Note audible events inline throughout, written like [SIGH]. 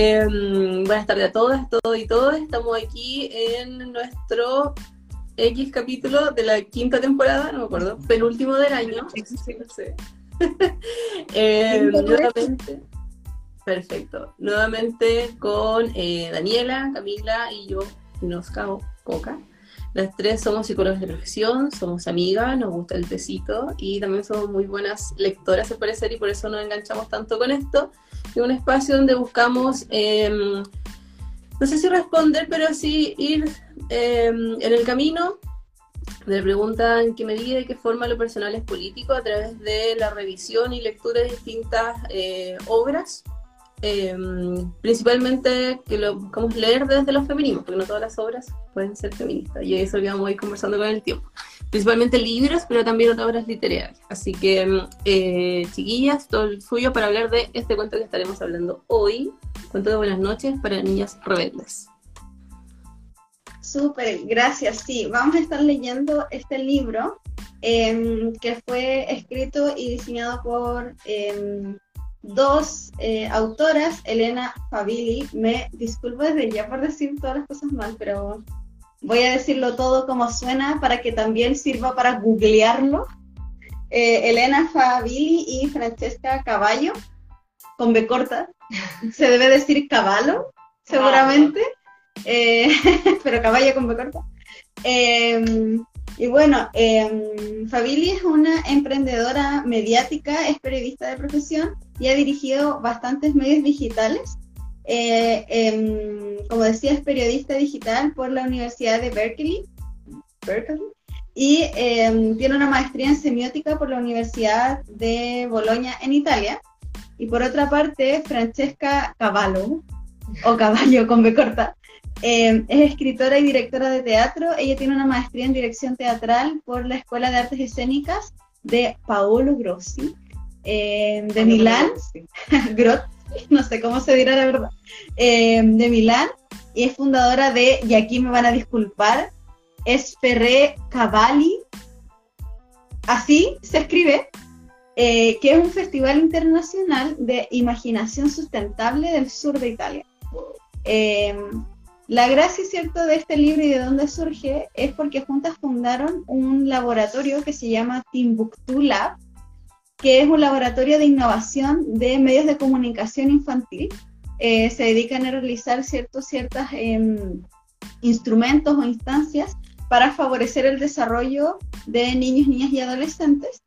Em, buenas tardes a todas, todos y todos. Estamos aquí en nuestro X capítulo de la quinta temporada, no me acuerdo, penúltimo del año. Sí, no sé. [LAUGHS] Em, nuevamente, perfecto. Nuevamente con eh, Daniela, Camila y yo, nos cago, Coca. Las tres somos psicólogas de profesión, somos amigas, nos gusta el tecito y también somos muy buenas lectoras, al parecer, y por eso nos enganchamos tanto con esto. Es un espacio donde buscamos, em, no sé si responder, pero sí ir em, en el camino de la pregunta en qué medida y qué forma lo personal es político a través de la revisión y lectura de distintas eh, obras Em, principalmente que lo buscamos leer desde los feminismos, porque no todas las obras pueden ser feministas, y eso lo vamos a ir conversando con el tiempo. Principalmente libros, pero también otras obras literarias. Así que, em, eh, chiquillas, todo el suyo para hablar de este cuento que estaremos hablando hoy. Cuento de buenas noches para niñas rebeldes. Súper, gracias. Sí, vamos a estar leyendo este libro em, que fue escrito y diseñado por dos eh, autoras, Elena Fabili, me disculpo desde ya por decir todas las cosas mal, pero voy a decirlo todo como suena para que también sirva para googlearlo. Eh, Elena Fabili y Francesca Caballo, con B corta, se debe decir caballo, seguramente, eh, [LAUGHS] pero caballo con B corta. Em, y bueno, eh, Fabili es una emprendedora mediática, es periodista de profesión y ha dirigido bastantes medios digitales. Eh, em, como decía, es periodista digital por la Universidad de Berkeley, Berkeley y em, tiene una maestría en semiótica por la Universidad de Bolonia en Italia. Y por otra parte, Francesca Cavallo, o Caballo con B corta, em, es escritora y directora de teatro. Ella tiene una maestría en dirección teatral por la Escuela de Artes Escénicas de Paolo Grossi eh, de Milán, [LAUGHS] no sé cómo se dirá la verdad, eh, de Milán, y es fundadora de, y aquí me van a disculpar, es Ferré Cavalli, así se escribe, eh, que es un festival internacional de imaginación sustentable del sur de Italia. la gracia, cierto, de este libro y de dónde surge es porque juntas fundaron un laboratorio que se llama Timbuktu Lab, que es un laboratorio de innovación de medios de comunicación infantil. Eh, se dedican a realizar ciertos ciertos, em, instrumentos o instancias para favorecer el desarrollo de niños, niñas y adolescentes,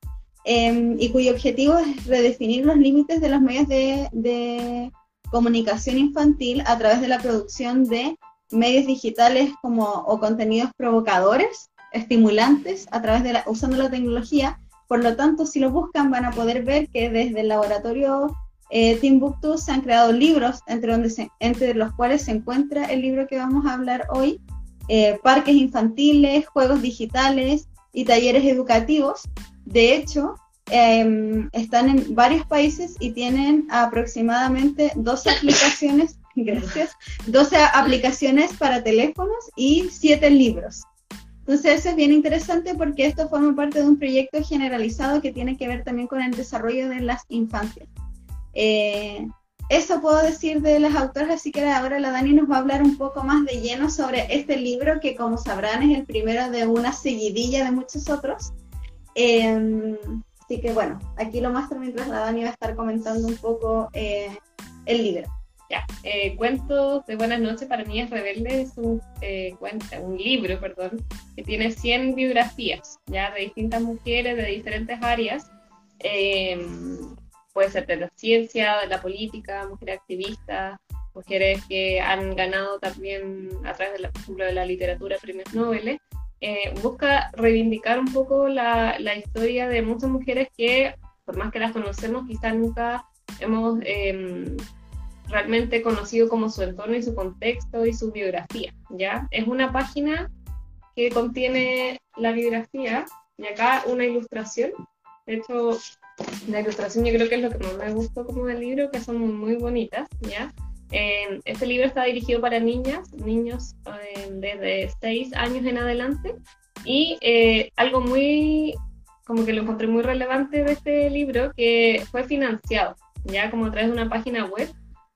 em, y cuyo objetivo es redefinir los límites de los medios de, de, comunicación infantil a través de la producción de medios digitales como, o contenidos provocadores, estimulantes, a través de la, usando la tecnología por lo tanto, si lo buscan van a poder ver que desde el laboratorio eh, Timbuktu se han creado libros, entre, donde entre los cuales se encuentra el libro que vamos a hablar hoy, eh, parques infantiles, juegos digitales y talleres educativos. De hecho, em, están en varios países y tienen aproximadamente 12 [LAUGHS] aplicaciones, gracias, 12 aplicaciones para teléfonos y 7 libros. Entonces eso es bien interesante porque esto forma parte de un proyecto generalizado que tiene que ver también con el desarrollo de las infancias. Eh, eso puedo decir de las autoras, así que ahora la Dani nos va a hablar un poco más de lleno sobre este libro que como sabrán es el primero de una seguidilla de muchos otros. Eh, así que bueno, aquí lo muestro mientras la Dani va a estar comentando un poco eh, el libro. Ya, eh, Cuentos de Buenas noches para Niñas Rebeldes es un, eh, un libro perdón, que tiene 100 biografías ya de distintas mujeres de diferentes áreas. Eh, puede ser de la ciencia, de la política, mujeres activistas, mujeres que han ganado también a través, de la, por de la literatura premios Nobel. Eh, busca reivindicar un poco la, la, historia de muchas mujeres que, por más que las conocemos, quizás nunca hemos em, realmente conocido como su entorno y su contexto y su biografía, ¿ya? Es una página que contiene la biografía y acá una ilustración. De hecho, la ilustración yo creo que es lo que más me gustó como del libro, que son muy bonitas, ¿ya? Eh, este libro está dirigido para niñas, niños eh, desde 6 años en adelante y eh, algo muy, como que lo encontré muy relevante de este libro, que fue financiado, ya como a través de una página web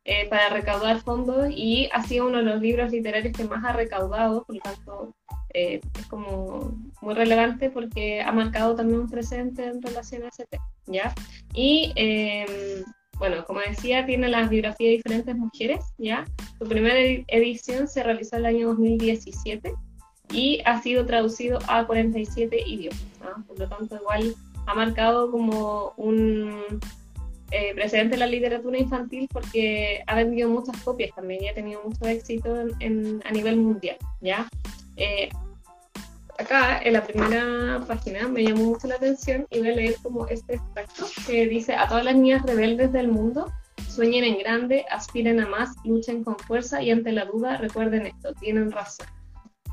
eh, para recaudar fondos y ha sido uno de los libros literarios que más ha recaudado, por lo tanto eh, es como muy relevante porque ha marcado también un presente en relación a ese tema, ¿ya? Y em, bueno, como decía, tiene las biografías de diferentes mujeres, ¿ya? Su primera edición se realizó en el año 2017 y ha sido traducido a 47 idiomas, por lo tanto igual ha marcado como un eh, precedente en la literatura infantil porque ha vendido muchas copias también y ha tenido mucho éxito en, a nivel mundial, ¿ya? Eh, acá, en la primera página, me llamó mucho la atención y voy a leer como este extracto que dice, a todas las niñas rebeldes del mundo, sueñen en grande, aspiren a más, luchen con fuerza y ante la duda recuerden esto, tienen razón.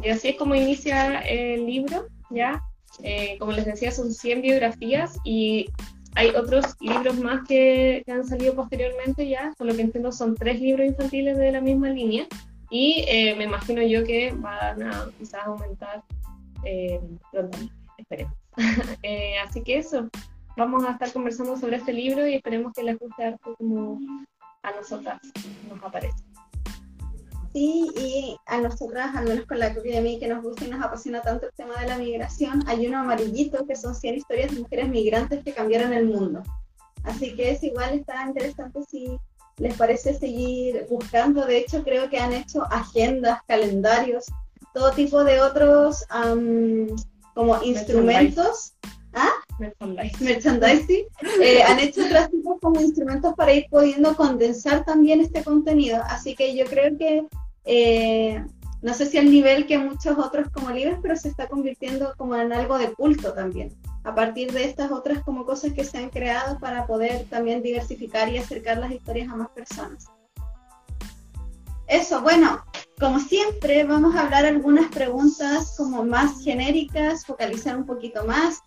Y así es como inicia el libro, ¿ya? Eh, como les decía, son 100 biografías y hay otros libros más que, han salido posteriormente ya, por lo que entiendo son tres libros infantiles de la misma línea y eh, me imagino yo que van a quizás aumentar eh, pronto, esperemos. [LAUGHS] Eh, así que eso, vamos a estar conversando sobre este libro y esperemos que les guste harto como a nosotras nos aparece. Sí, y a nosotras, al menos con la copia de mí, que nos gusta y nos apasiona tanto el tema de la migración, hay uno amarillito que son 100 historias de mujeres migrantes que cambiaron el mundo. Así que es igual, está interesante si les parece seguir buscando. De hecho, creo que han hecho agendas, calendarios, todo tipo de otros como instrumentos. ¿Ah? Merchandising. Eh, han hecho otros tipos como instrumentos para ir pudiendo condensar también este contenido. Así que yo creo que eh, no sé si al nivel que muchos otros como libros, pero se está convirtiendo como en algo de culto también, a partir de estas otras como cosas que se han creado para poder también diversificar y acercar las historias a más personas. Eso, bueno, como siempre vamos a hablar algunas preguntas como más genéricas, focalizar un poquito más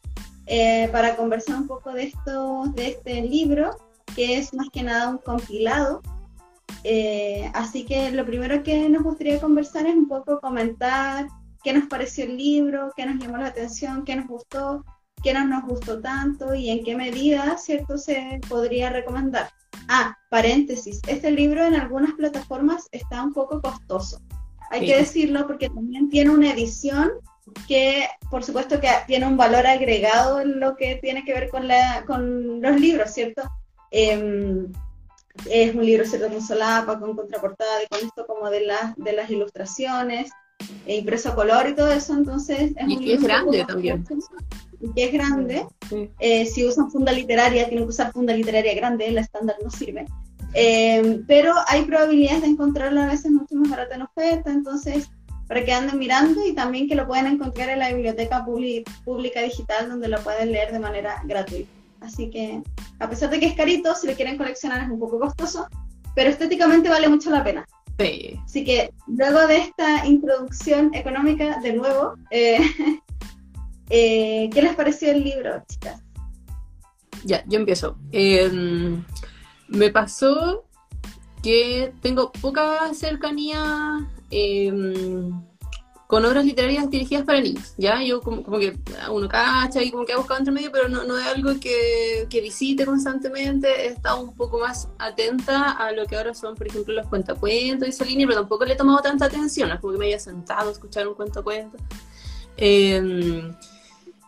eh, para conversar un poco de esto, de este libro, que es más que nada un compilado eh, así que lo primero que nos gustaría conversar es un poco comentar qué nos pareció el libro, qué nos llamó la atención, qué nos gustó, qué no nos gustó tanto y en qué medida, ¿cierto?, se podría recomendar. Ah, paréntesis, este libro en algunas plataformas está un poco costoso. Hay que decirlo porque también tiene una edición que, por supuesto, que tiene un valor agregado en lo que tiene que ver con, la, con los libros, ¿cierto? Eh, es un libro ¿cierto? con solapa, con contraportada con esto como de, las de las ilustraciones, e impreso a color y todo eso, entonces es y un que es grande también. Y que es grande. Eh, si usan funda literaria, tienen que usar funda literaria grande, la estándar no sirve. Eh, pero hay probabilidades de encontrarlo a veces mucho más barato en oferta, entonces para que anden mirando y también que lo pueden encontrar en la biblioteca pública digital donde lo pueden leer de manera gratuita. Así que, a pesar de que es carito, si lo quieren coleccionar es un poco costoso, pero estéticamente vale mucho la pena. Sí. Así que, luego de esta introducción económica, de nuevo, eh, [LAUGHS] eh, ¿qué les pareció el libro, chicas? Ya, yo empiezo. Em, me pasó que tengo poca cercanía em, con obras literarias dirigidas para niños, ¿ya? Yo como, que uno cacha y como que ha buscado entre medio, pero no, no es algo que, que, visite constantemente, he estado un poco más atenta a lo que ahora son, por ejemplo, los cuentacuentos y esa línea, pero tampoco le he tomado tanta atención, es como que me haya sentado a escuchar un cuentacuento. Eh,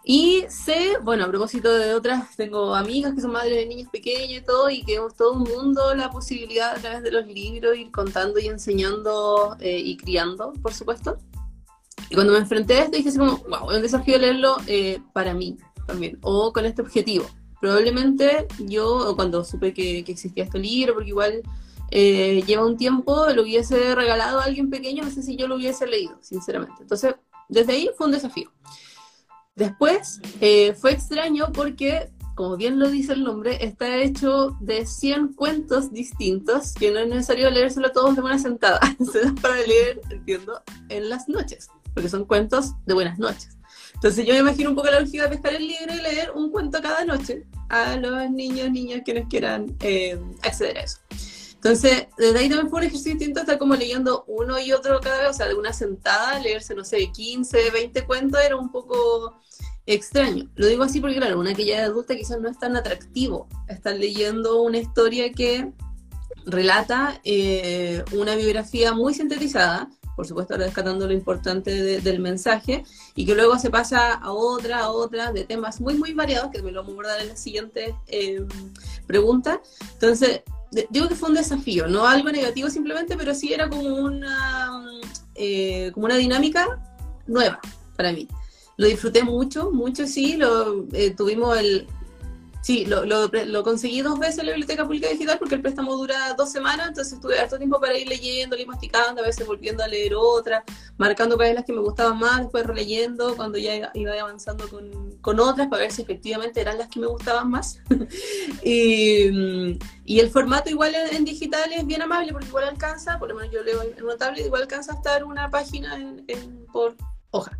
y sé, bueno, a propósito de otras, tengo amigas que son madres de niños pequeños y todo, y que hemos todo un mundo la posibilidad a través de los libros ir contando y enseñando eh, y criando, por supuesto. Y cuando me enfrenté a esto dije así como, wow, es un desafío leerlo eh, para mí también, o con este objetivo. Probablemente yo, cuando supe que, existía este libro, porque igual eh, lleva un tiempo, lo hubiese regalado a alguien pequeño, no sé si yo lo hubiese leído, sinceramente. Entonces, desde ahí fue un desafío. Después eh, fue extraño porque, como bien lo dice el nombre, está hecho de 100 cuentos distintos que no es necesario leérselo todos de una sentada. [LAUGHS] Se da para leer, entiendo, en las noches porque son cuentos de buenas noches. Entonces yo me imagino un poco la lógica de pescar el libro y leer un cuento cada noche a los niños, niñas quienes quieran eh, acceder a eso. Entonces, desde ahí también fue un ejercicio distinto estar como leyendo uno y otro cada vez, o sea, de una sentada, leerse, no sé, 15, 20 cuentos era un poco extraño. Lo digo así porque, claro, una que ya es adulta quizás no es tan atractivo estar leyendo una historia que relata eh, una biografía muy sintetizada, por supuesto rescatando lo importante del mensaje, y que luego se pasa a otra, a otra, de temas muy, muy variados, que me lo vamos a abordar en la siguiente eh, pregunta. Entonces, digo que fue un desafío, no algo negativo simplemente, pero sí era como una, eh, como una dinámica nueva para mí. Lo disfruté mucho, mucho sí, lo, eh, tuvimos el, Sí, lo, lo, conseguí dos veces en la Biblioteca Pública Digital porque el préstamo dura dos semanas, entonces tuve harto tiempo para ir leyendo, y masticando, a veces volviendo a leer otra, marcando cuáles las que me gustaban más, después releyendo cuando ya iba avanzando con, con otras para ver si efectivamente eran las que me gustaban más. [LAUGHS] y, y, el formato igual en, digital es bien amable porque igual alcanza, por lo menos yo leo en, una tablet, igual alcanza a estar una página en, por hoja.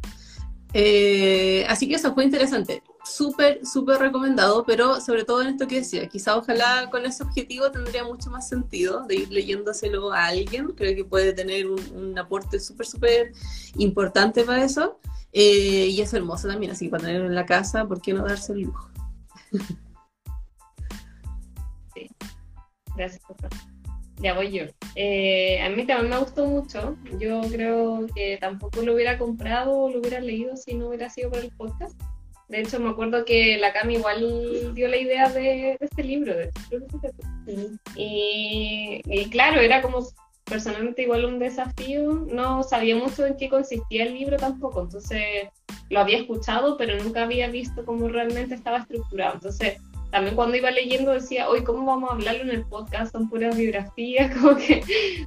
Eh, así que eso fue interesante. Súper, súper recomendado, pero sobre todo en esto que decía, quizá ojalá con ese objetivo tendría mucho más sentido de ir leyéndoselo a alguien, creo que puede tener un, aporte súper, súper importante para eso, eh, y es hermoso también, así que para tenerlo en la casa, ¿por qué no darse el lujo? [LAUGHS] Sí, gracias, Ya voy yo. Eh, a mí también me gustó mucho. Yo creo que tampoco lo hubiera comprado o lo hubiera leído si no hubiera sido por el podcast. De hecho, me acuerdo que la Cami igual dio la idea de, este libro. De, y, y, claro, era como personalmente igual un desafío. No sabía mucho en qué consistía el libro tampoco. Entonces, lo había escuchado, pero nunca había visto cómo realmente estaba estructurado. Entonces, también cuando iba leyendo decía, hoy, ¿cómo vamos a hablarlo en el podcast? Son puras biografías, [LAUGHS] como que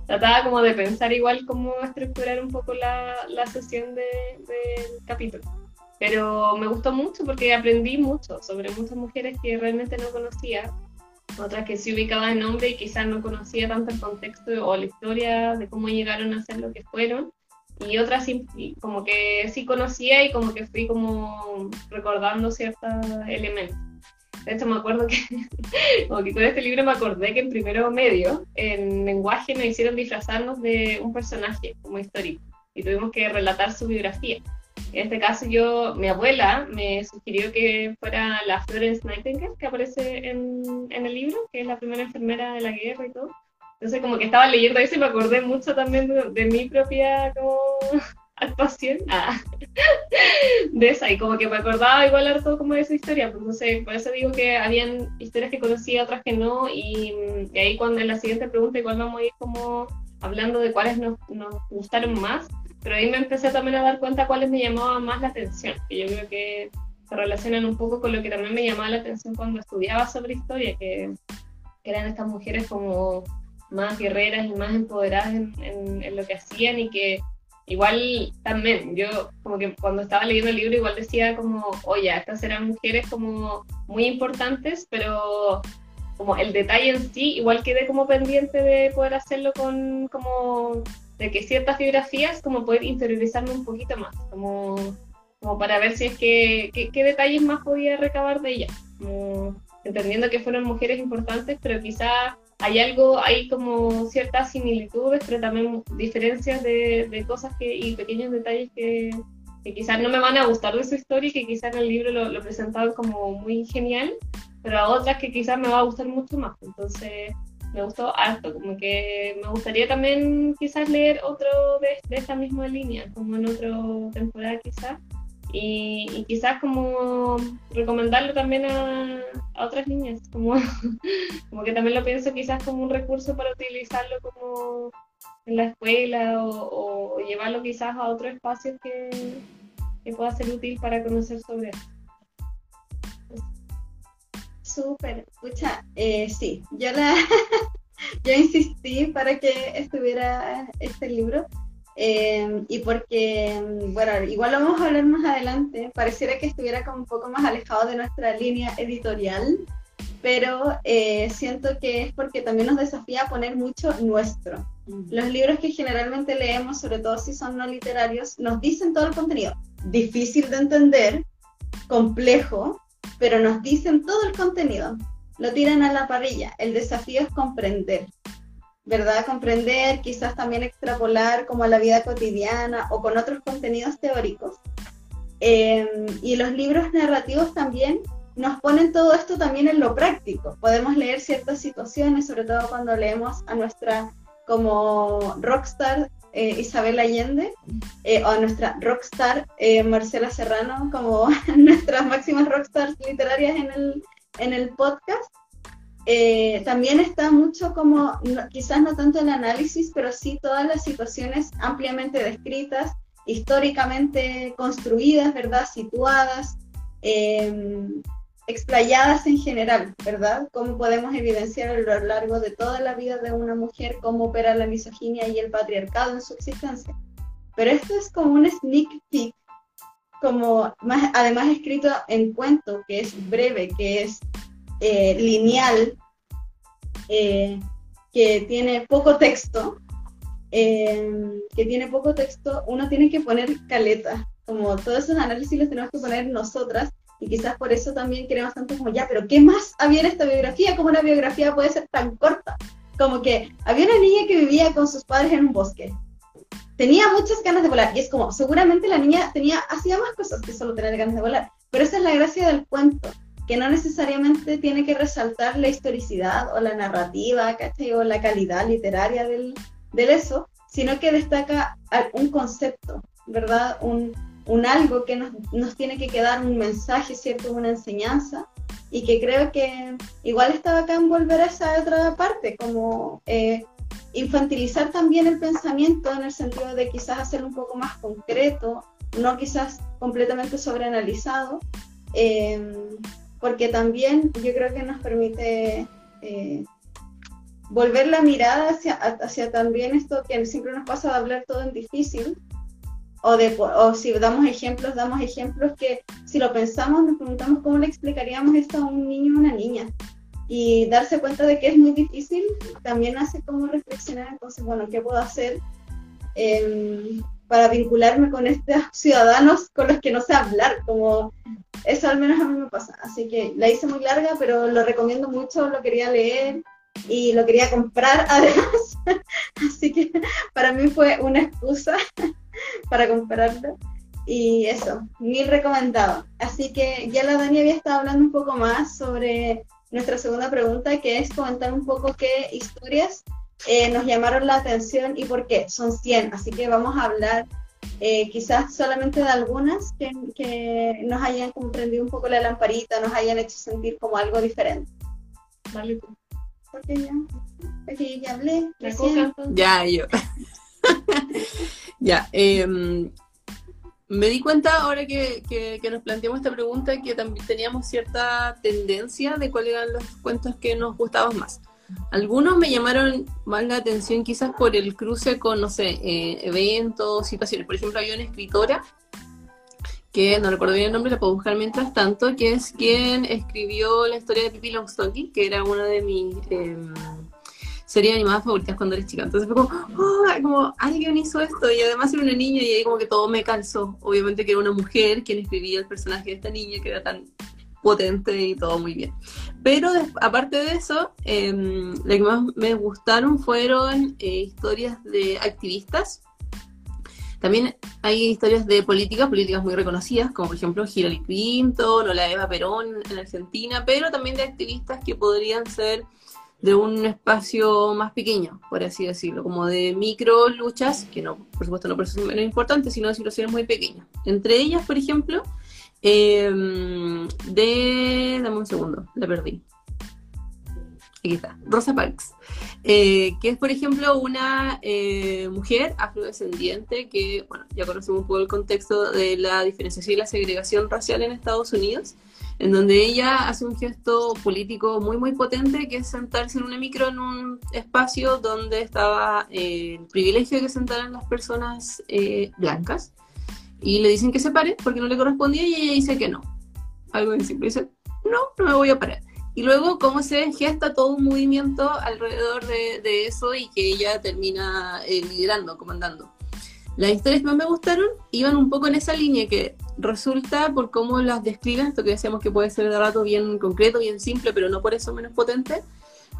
trataba como de pensar igual cómo estructurar un poco la, la sesión del de, capítulo. Pero me gustó mucho porque aprendí mucho sobre muchas mujeres que realmente no conocía, otras que sí ubicaba el nombre y quizás no conocía tanto el contexto o la historia de cómo llegaron a ser lo que fueron, y otras como que sí conocía y como que fui como recordando ciertos elementos. De hecho, me acuerdo que, [LAUGHS] como que con este libro me acordé que en primero medio, en lenguaje, nos hicieron disfrazarnos de un personaje como histórico y tuvimos que relatar su biografía. En este caso yo, mi abuela me sugirió que fuera la Florence Nightingale que aparece en, en el libro, que es la primera enfermera de la guerra y todo. Entonces como que estaba leyendo eso y me acordé mucho también de, mi propia como, [LAUGHS] actuación ah, de esa y como que me acordaba igual harto como de esa historia, pues, entonces por eso digo que habían historias que conocía, otras que no y, y ahí cuando en la siguiente pregunta igual vamos a ir como hablando de cuáles nos, nos gustaron más pero ahí me empecé también a dar cuenta cuáles me llamaban más la atención, que yo creo que se relacionan un poco con lo que también me llamaba la atención cuando estudiaba sobre historia, que, eran estas mujeres como más guerreras y más empoderadas en, lo que hacían y que igual también, yo como que cuando estaba leyendo el libro igual decía como, oye, estas eran mujeres como muy importantes, pero como el detalle en sí, igual quedé como pendiente de poder hacerlo con como de que ciertas biografías como poder interiorizarme un poquito más, como, como para ver si es que qué detalles más podía recabar de ellas, entendiendo que fueron mujeres importantes, pero quizá hay algo, hay como ciertas similitudes, pero también diferencias de, cosas que, y pequeños detalles que, que quizás no me van a gustar de su historia y que quizás en el libro lo, lo presentaban como muy genial, pero a otras que quizás me va a gustar mucho más. Entonces, me gustó harto, como que me gustaría también quizás leer otro de, de esta misma línea, como en otra temporada quizás, y, quizás como recomendarlo también a, otras niñas, como, [LAUGHS] como que también lo pienso quizás como un recurso para utilizarlo como en la escuela o, llevarlo quizás a otro espacio que, que pueda ser útil para conocer sobre eso. Súper, escucha, eh, sí, yo la [LAUGHS] yo insistí para que estuviera este libro eh, y porque, bueno, igual lo vamos a hablar más adelante, pareciera que estuviera como un poco más alejado de nuestra línea editorial, pero eh, siento que es porque también nos desafía a poner mucho nuestro. Los libros que generalmente leemos, sobre todo si son no literarios, nos dicen todo el contenido, difícil de entender, complejo, pero nos dicen todo el contenido, lo tiran a la parrilla. El desafío es comprender, ¿verdad? Comprender, quizás también extrapolar como a la vida cotidiana o con otros contenidos teóricos. Em, y los libros narrativos también nos ponen todo esto también en lo práctico. Podemos leer ciertas situaciones, sobre todo cuando leemos a nuestra como rockstar eh, Isabel Allende eh, o a nuestra rockstar eh, Marcela Serrano como [LAUGHS] nuestras máximas rockstars literarias en el, en el podcast. También está mucho como, quizás no tanto el análisis, pero sí todas las situaciones ampliamente descritas, históricamente construidas, ¿verdad? Situadas, explayadas en general, ¿verdad? Cómo podemos evidenciar a lo largo de toda la vida de una mujer cómo opera la misoginia y el patriarcado en su existencia. Pero esto es como un sneak peek, como más, además escrito en cuento, que es breve, que es eh, lineal, eh, que tiene poco texto, eh, que tiene poco texto, uno tiene que poner caleta, como todos esos análisis los tenemos que poner nosotras y quizás por eso también queremos tanto como, ya, pero ¿qué más había en esta biografía? ¿Cómo una biografía puede ser tan corta? Como que había una niña que vivía con sus padres en un bosque. Tenía muchas ganas de volar. Y es como, seguramente la niña tenía, hacía más cosas que solo tener ganas de volar. Pero esa es la gracia del cuento, que no necesariamente tiene que resaltar la historicidad o la narrativa, ¿cachai? O la calidad literaria del, del eso, sino que destaca un concepto, ¿verdad? Un, un algo que nos, nos, tiene que quedar un mensaje, ¿cierto? Una enseñanza. Y que creo que igual estaba acá en volver a esa otra parte, como eh, infantilizar también el pensamiento en el sentido de quizás hacerlo un poco más concreto, no quizás completamente sobreanalizado, eh, porque también yo creo que nos permite eh, volver la mirada hacia, hacia también esto que siempre nos pasa de hablar todo en difícil, o, de, o si damos ejemplos, damos ejemplos que si lo pensamos, nos preguntamos cómo le explicaríamos esto a un niño o una niña. Y darse cuenta de que es muy difícil también hace como reflexionar, entonces, bueno, ¿qué puedo hacer em, para vincularme con estos [LAUGHS] ciudadanos con los que no sé hablar? Como eso al menos a mí me pasa. Así que la hice muy larga, pero lo recomiendo mucho, lo quería leer y lo quería comprar [LAUGHS] además. Así que para mí fue una excusa [LAUGHS] para comprarlo. Y eso, mil recomendado. Así que ya la Dani había estado hablando un poco más sobre nuestra segunda pregunta, que es comentar un poco qué historias eh, nos llamaron la atención y por qué. Son 100, así que vamos a hablar eh, quizás solamente de algunas que, que, nos hayan comprendido un poco la lamparita, nos hayan hecho sentir como algo diferente. Vale, Porque ya, porque ya hablé. Ya, yo. [LAUGHS] ya, em, me di cuenta ahora que, nos planteamos esta pregunta que también teníamos cierta tendencia de cuáles eran los cuentos que nos gustaban más. Algunos me llamaron más la atención quizás por el cruce con, no sé, eh, eventos, situaciones. Por ejemplo, había una escritora que no recuerdo bien el nombre, la puedo buscar mientras tanto, que es quien escribió la historia de Pippi Longstocking, que era una de mis... Em, serie animadas favoritas cuando eres chica. Entonces fue como, oh, como alguien hizo esto y además era una niña y ahí como que todo me calzó. Obviamente que era una mujer quien escribía el personaje de esta niña que era tan potente y todo muy bien. Pero aparte de eso, eh, lo que más me gustaron fueron eh, historias de activistas. También hay historias de políticas, políticas muy reconocidas, como por ejemplo Hillary Clinton o la Eva Perón en Argentina, pero también de activistas que podrían ser de un espacio más pequeño, por así decirlo, como de micro luchas, que no, por supuesto no por eso son menos importantes, sino de situaciones muy pequeñas. Entre ellas, por ejemplo, em, de... Dame un segundo, la perdí. Aquí está, Rosa Parks, eh, que es, por ejemplo, una eh, mujer afrodescendiente que, bueno, ya conocemos un poco el contexto de la diferenciación y la segregación racial en Estados Unidos, en donde ella hace un gesto político muy, muy potente, que es sentarse en una micro en un espacio donde estaba eh, el privilegio de que sentaran las personas eh, blancas, y le dicen que se pare porque no le correspondía, y ella dice que no. Algo de simple, dice, no, no me voy a parar. Y luego cómo se gesta todo un movimiento alrededor de, eso y que ella termina eh, liderando, comandando. Las historias que más me gustaron iban un poco en esa línea que resulta por cómo las describen, esto que decíamos que puede ser de rato bien concreto, bien simple, pero no por eso menos potente,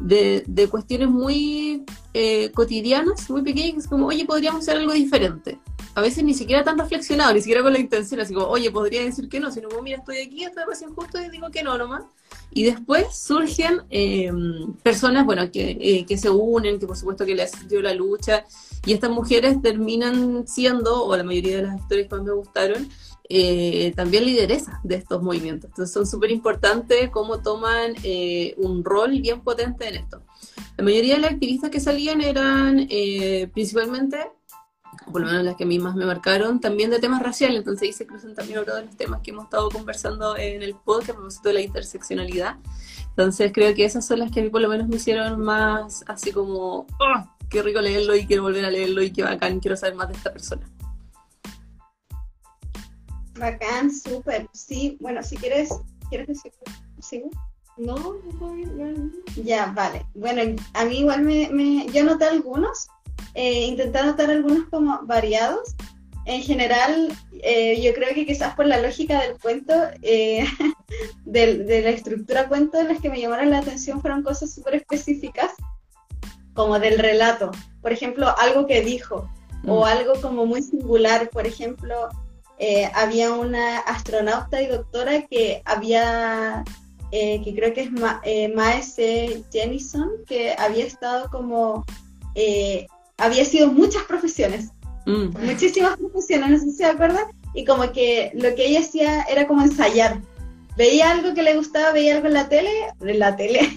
de, de cuestiones muy eh, cotidianas, muy pequeñas, como, oye, podríamos hacer algo diferente. A veces ni siquiera tan reflexionado, ni siquiera con la intención, así como, oye, podría decir que no, sino como, mira, estoy aquí, estoy recién justo y digo que no nomás. Y después surgen eh, personas, bueno, que, eh, que, se unen, que por supuesto que le asistió la lucha, y estas mujeres terminan siendo, o la mayoría de las historias que más me gustaron, eh, también lideresa de estos movimientos. Entonces son súper importantes cómo toman eh, un rol bien potente en esto. La mayoría de las activistas que salían eran eh, principalmente, por lo menos las que a mí más me marcaron, también de temas raciales. Entonces ahí se cruzan también otro de los temas que hemos estado conversando en el podcast a propósito de la interseccionalidad. Entonces creo que esas son las que a mí por lo menos me hicieron más así como, oh, qué rico leerlo y quiero volver a leerlo y qué bacán, quiero saber más de esta persona. Bacán, súper. Sí, bueno, si quieres, ¿quieres decir? ¿Sí? No, no, no, Ya, vale. Bueno, a mí igual me, me yo noté algunos, eh, intenté anotar algunos como variados. En general, eh, yo creo que quizás por la lógica del cuento, eh, [LAUGHS] de, de, la estructura cuento, las que me llamaron la atención fueron cosas súper específicas, como del relato. Por ejemplo, algo que dijo, o Mm. algo como muy singular. Por ejemplo, eh, había una astronauta y doctora que había, eh, que creo que es Ma eh, Maese Jennison, que había estado como, eh, había sido muchas profesiones, Mm. muchísimas profesiones, no sé si se acuerdan, y como que lo que ella hacía era como ensayar. Veía algo que le gustaba, veía algo en la tele, en la tele,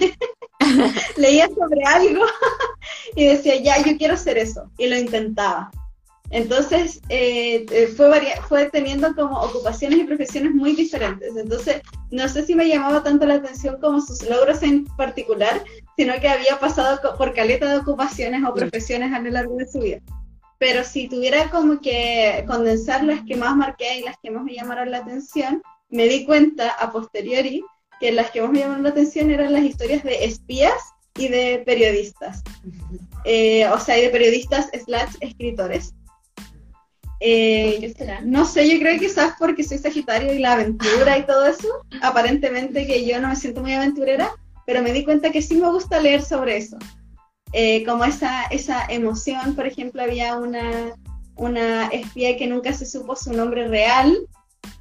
[LAUGHS] leía sobre algo [LAUGHS] y decía, ya, yo quiero hacer eso, y lo intentaba. Entonces eh, eh, fue, fue teniendo como ocupaciones y profesiones muy diferentes. Entonces no sé si me llamaba tanto la atención como sus logros en particular, sino que había pasado por caleta de ocupaciones o profesiones a lo largo de su vida. Pero si tuviera como que condensar las que más marqué y las que más me llamaron la atención, me di cuenta a posteriori que las que más me llamaron la atención eran las historias de espías y de periodistas. Eh, o sea, y de periodistas slash escritores. Eh, ¿Qué será? no sé, yo creo que quizás porque soy Sagitario y la aventura y todo eso, aparentemente que yo no me siento muy aventurera, pero me di cuenta que sí me gusta leer sobre eso. Eh, como esa, esa emoción, por ejemplo, había una, una espía que nunca se supo su nombre real,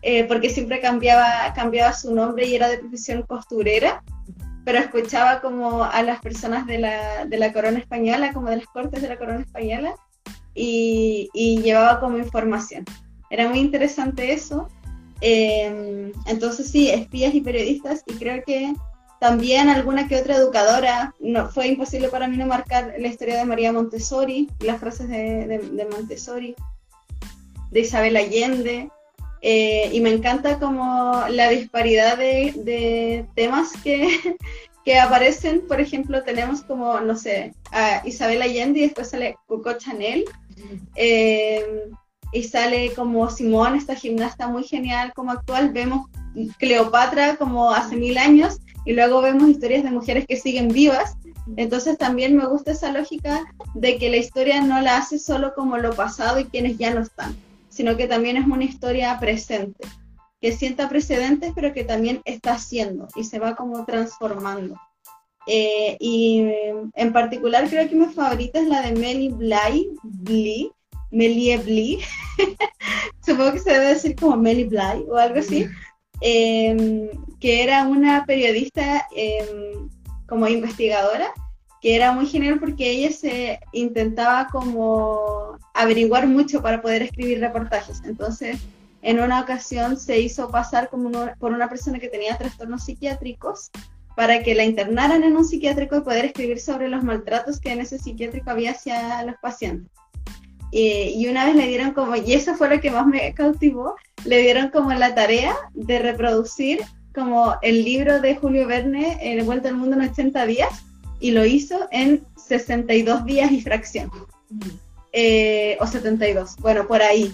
eh, porque siempre cambiaba, cambiaba su nombre y era de profesión costurera, pero escuchaba como a las personas de la, de la corona española, como de las cortes de la corona española, y, y llevaba como información. Era muy interesante eso. Eh, entonces sí, espías y periodistas, y creo que también alguna que otra educadora. No, fue imposible para mí no marcar la historia de María Montessori, las frases de, de, de Montessori, de Isabel Allende. Eh, y me encanta como la disparidad de, de temas que, [LAUGHS] que aparecen. Por ejemplo, tenemos como, no sé, a Isabel Allende y después sale Coco Chanel. Eh, y sale como Simón, esta gimnasta muy genial como actual. Vemos Cleopatra como hace mil años y luego vemos historias de mujeres que siguen vivas. Entonces también me gusta esa lógica de que la historia no la hace solo como lo pasado y quienes ya no están, sino que también es una historia presente, que sienta precedentes pero que también está haciendo y se va como transformando. Eh, y en particular creo que mi favorita es la de Melly Bly, Bly Melie Bly, [LAUGHS] supongo que se debe decir como Melly Bly o algo así, eh, que era una periodista eh, como investigadora, que era muy genial porque ella se intentaba como averiguar mucho para poder escribir reportajes. Entonces, en una ocasión se hizo pasar como una, por una persona que tenía trastornos psiquiátricos para que la internaran en un psiquiátrico y poder escribir sobre los maltratos que en ese psiquiátrico había hacia los pacientes. Eh, y una vez le dieron como, y eso fue lo que más me cautivó, le dieron como la tarea de reproducir como el libro de Julio Verne, El Vuelta al Mundo en 80 días, y lo hizo en 62 días y fracción. Eh, o 72, bueno, por ahí.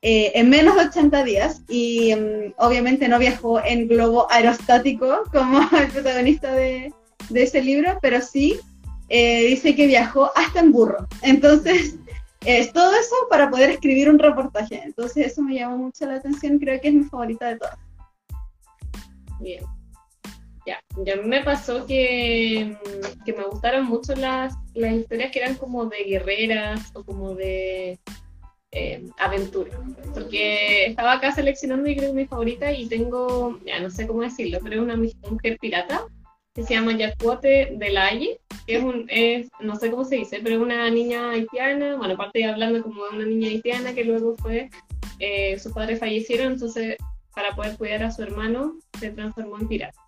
Eh, en menos de 80 días, y um, obviamente no viajó en globo aerostático como [LAUGHS] el protagonista de, de ese libro, pero sí eh, dice que viajó hasta en burro. Entonces, [LAUGHS] es todo eso para poder escribir un reportaje. Entonces eso me llamó mucho la atención, creo que es mi favorita de todas. Bien. Ya, ya me pasó que, que me gustaron mucho las, las historias que eran como de guerreras o como de eh, aventura. Porque estaba acá seleccionando y creo que mi favorita y tengo, ya no sé cómo decirlo, pero es una mujer pirata que se llama Yacuote de la que es un, es, no sé cómo se dice, pero es una niña haitiana, bueno, aparte de hablando como de una niña haitiana que luego fue, eh, sus padres fallecieron, entonces para poder cuidar a su hermano se transformó en pirata.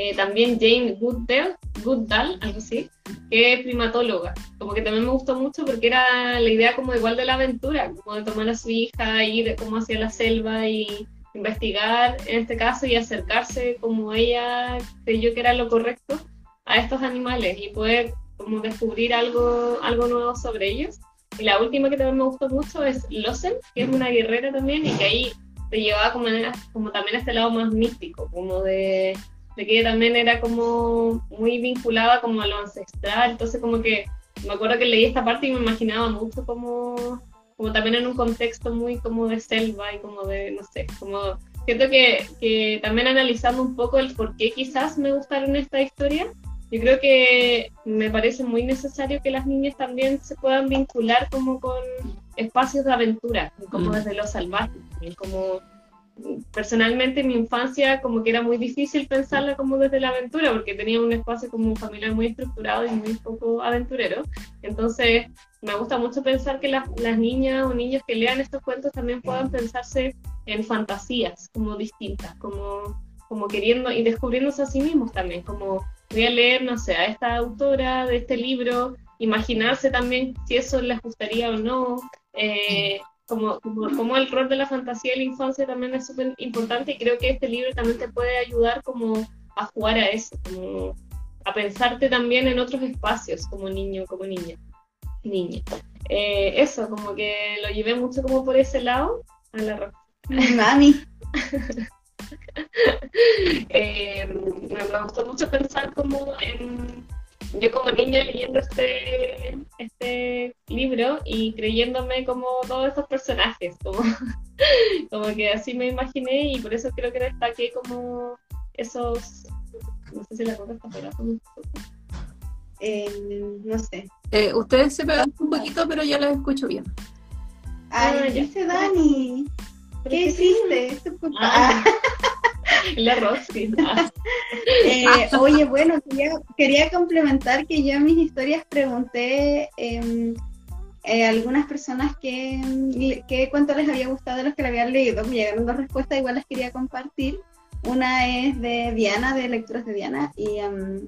Eh, también Jane Goodall, algo así, que es primatóloga. Como que también me gustó mucho porque era la idea como igual de la aventura, como de tomar a su hija, ir como hacia la selva y investigar en este caso y acercarse como ella creyó que era lo correcto a estos animales y poder como descubrir algo, algo nuevo sobre ellos. Y la última que también me gustó mucho es Losen, que es una guerrera también y que ahí te llevaba como, como también a este lado más místico, como de de que también era como muy vinculada como a lo ancestral, entonces como que me acuerdo que leí esta parte y me imaginaba mucho como, como también en un contexto muy como de selva y como de, no sé, como siento que, que también analizando un poco el por qué quizás me gustaron esta historia, yo creo que me parece muy necesario que las niñas también se puedan vincular como con espacios de aventura, como mm. desde lo salvaje, como personalmente mi infancia como que era muy difícil pensarla como desde la aventura porque tenía un espacio como familiar muy estructurado y muy poco aventurero. Entonces me gusta mucho pensar que las, niñas o niños que lean estos cuentos también puedan pensarse en fantasías como distintas, como, como queriendo y descubriéndose a sí mismos también, como voy a leer, no sé, a esta autora de este libro, imaginarse también si eso les gustaría o no. Eh, como, como, el rol de la fantasía y la infancia también es súper importante y creo que este libro también te puede ayudar como a jugar a eso, como a pensarte también en otros espacios como niño, como niña. niña. Eh, eso, como que lo llevé mucho como por ese lado a la Mami. [LAUGHS] eh, me gustó mucho pensar como en yo como niña leyendo este, este libro y creyéndome como todos esos personajes, como, [LAUGHS] como que así me imaginé y por eso creo que destaqué como esos, no sé si la cosa está pegada. Eh, no sé. Eh, ustedes se pegan un poquito, pero ya los escucho bien. Ay, ah, dice Dani. ¿Qué hiciste? Ah. [LAUGHS] [LAUGHS] La Roxy. [LAUGHS] Eh, oye, bueno, quería, complementar que yo en mis historias pregunté eh, eh, algunas personas que, qué cuánto les había gustado de los que le habían leído. Me llegaron dos respuestas, igual las quería compartir. Una es de Diana, de Lecturas de Diana, y em,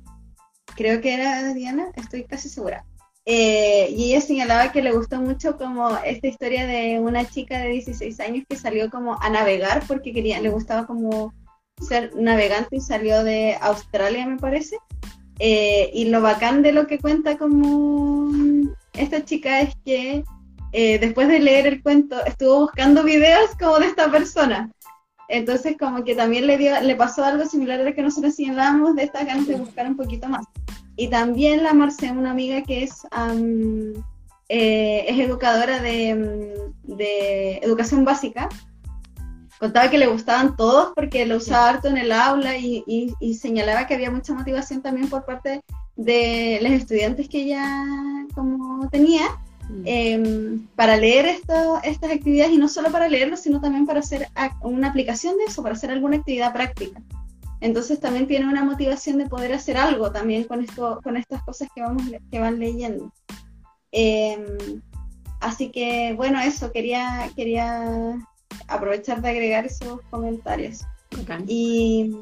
creo que era de Diana, estoy casi segura. Eh, y ella señalaba que le gustó mucho como esta historia de una chica de 16 años que salió como a navegar porque quería, le gustaba como ser navegante y salió de Australia, me parece. Eh, y lo bacán de lo que cuenta como esta chica es que eh, después de leer el cuento estuvo buscando videos como de esta persona. Entonces como que también le, dio, le pasó algo similar a lo que nosotros señalábamos de estas ganas de buscar un poquito más. Y también la Marce, una amiga que es, eh, es educadora de, de educación básica, contaba que le gustaban todos porque lo usaba harto en el aula y, señalaba que había mucha motivación también por parte de los estudiantes que ella como tenía mm. em, para leer esto, estas actividades y no solo para leerlo, sino también para hacer una aplicación de eso, para hacer alguna actividad práctica. Entonces también tiene una motivación de poder hacer algo también con, esto, con estas cosas que, vamos, que van leyendo. Em, así que bueno, eso, quería, quería aprovechar de agregar esos comentarios. Y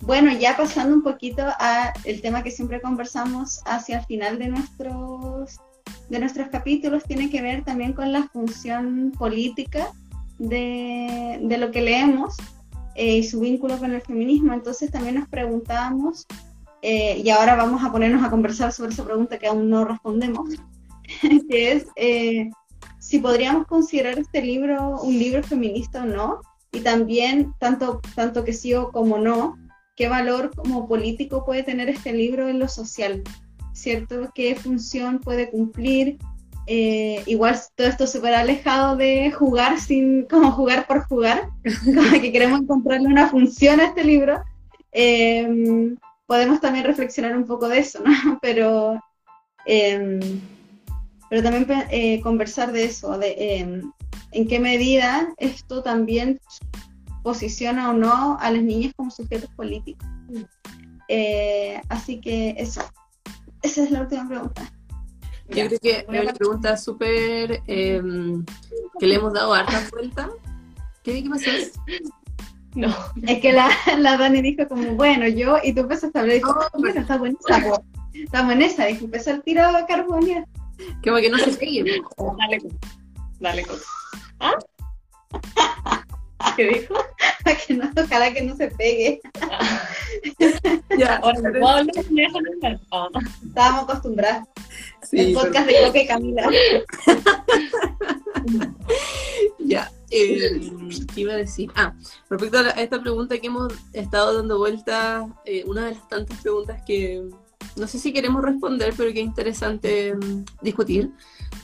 bueno, ya pasando un poquito a el tema que siempre conversamos hacia el final de nuestros de nuestros capítulos tiene que ver también con la función política de, lo que leemos eh, y su vínculo con el feminismo. Entonces también nos preguntábamos, eh, y ahora vamos a ponernos a conversar sobre esa pregunta que aún no respondemos, [LAUGHS] que es eh, si podríamos considerar este libro un libro feminista o no, y también, tanto, tanto que sí o como no, qué valor como político puede tener este libro en lo social, ¿cierto? ¿Qué función puede cumplir? Eh, igual todo esto súper alejado de jugar sin, como jugar por jugar, [LAUGHS] como que queremos encontrarle una función a este libro. em, podemos también reflexionar un poco de eso, ¿no? [LAUGHS] Pero, em, pero también eh, conversar de eso, de em, en qué medida esto también posiciona o no a las niñas como sujetos políticos. Eh, así que eso, esa es la última pregunta. Yo creo que es una pregunta súper em, que le hemos dado harta vuelta. ¿Qué, qué pasó? No. Es que la, la Dani dijo como, bueno, yo, y tú empezaste a hablar y dijo, oh, bueno, está buena esa, estamos en esa, dijo, empezó el tiro a carbonia. Como que no se [LAUGHS] pegue. Dale, dale, ¿Ah? ¿Qué dijo? [LAUGHS] que no, ojalá que no se pegue. [LAUGHS] ya. Ahora, Estábamos acostumbrados. Sí, el podcast de Coque Camila. ya. Eh, ¿Qué iba a decir? Ah, respecto a, esta pregunta que hemos estado dando vuelta, eh, una de las tantas preguntas que no sé si queremos responder, pero que es interesante mm, discutir,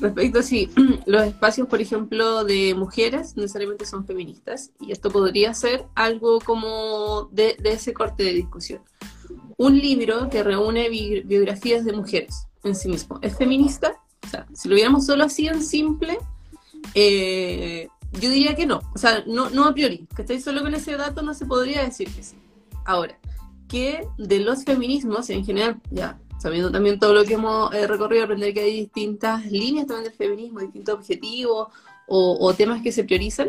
respecto a si [CLEARS THROAT] los espacios, por ejemplo, de mujeres necesariamente son feministas, y esto podría ser algo como de, ese corte de discusión. Un libro que reúne biografías de mujeres en sí mismo, ¿es feminista? O sea, si lo viéramos solo así en simple, eh, yo diría que no, o sea, no, a priori, que estáis solo con ese dato no se podría decir que sí. Ahora, que de los feminismos en general, ya sabiendo también todo lo que hemos eh, recorrido, aprender que hay distintas líneas también del feminismo, distintos objetivos o, temas que se priorizan.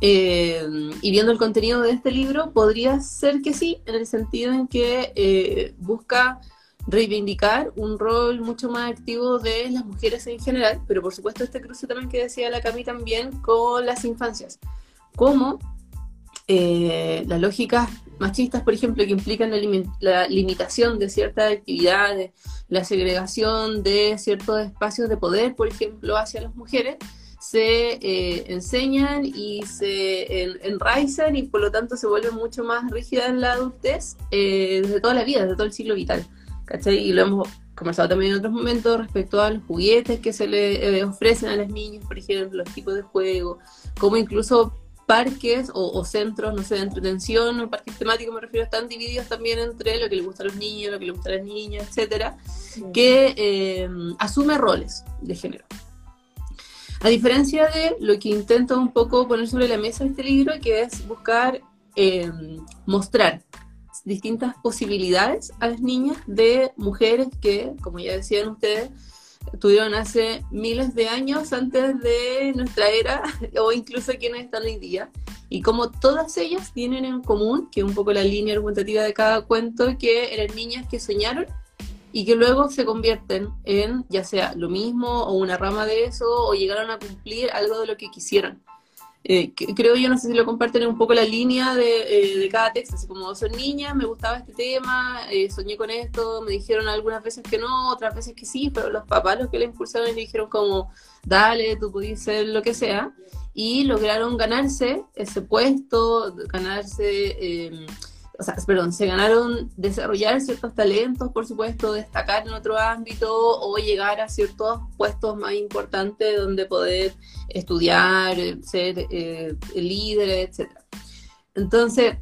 Eh, y viendo el contenido de este libro, podría ser que sí, en el sentido en que eh, busca reivindicar un rol mucho más activo de las mujeres en general, pero por supuesto este cruce también que decía la Cami también con las infancias. Cómo eh, las lógicas machistas, por ejemplo, que implican la, limitación de ciertas actividades, la segregación de ciertos espacios de poder, por ejemplo, hacia las mujeres, se eh, enseñan y se enraizan y por lo tanto se vuelven mucho más rígidas en la adultez eh, desde toda la vida, desde todo el ciclo vital. ¿cachai? Y lo hemos conversado también en otros momentos respecto a los juguetes que se le ofrecen a las niñas, por ejemplo, los tipos de juego, como incluso parques o, centros, no sé, de entretención o parques temáticos, me refiero, están divididos también entre lo que le gusta a los niños, lo que le gusta a las niñas, etcétera, que eh, asume roles de género. A diferencia de lo que intento un poco poner sobre la mesa este libro, que es buscar eh, mostrar distintas posibilidades a las niñas de mujeres que, como ya decían ustedes, tuvieron hace miles de años antes de nuestra era [LAUGHS] o incluso quienes están hoy día. Y como todas ellas tienen en común, que un poco la línea argumentativa de cada cuento, que eran niñas que soñaron y que luego se convierten en ya sea lo mismo o una rama de eso o llegaron a cumplir algo de lo que quisieron. Eh, creo yo, no sé si lo comparten un poco la línea de, eh, de, cada texto, así como son niñas, me gustaba este tema, eh, soñé con esto, me dijeron algunas veces que no, otras veces que sí, pero los papás los que le impulsaron le dijeron como, dale, tú pudiste ser lo que sea, y lograron ganarse ese puesto, ganarse em, o sea, perdón, se ganaron desarrollar ciertos talentos, por supuesto, destacar en otro ámbito o llegar a ciertos puestos más importantes donde poder estudiar, ser eh, líder, etc. Entonces,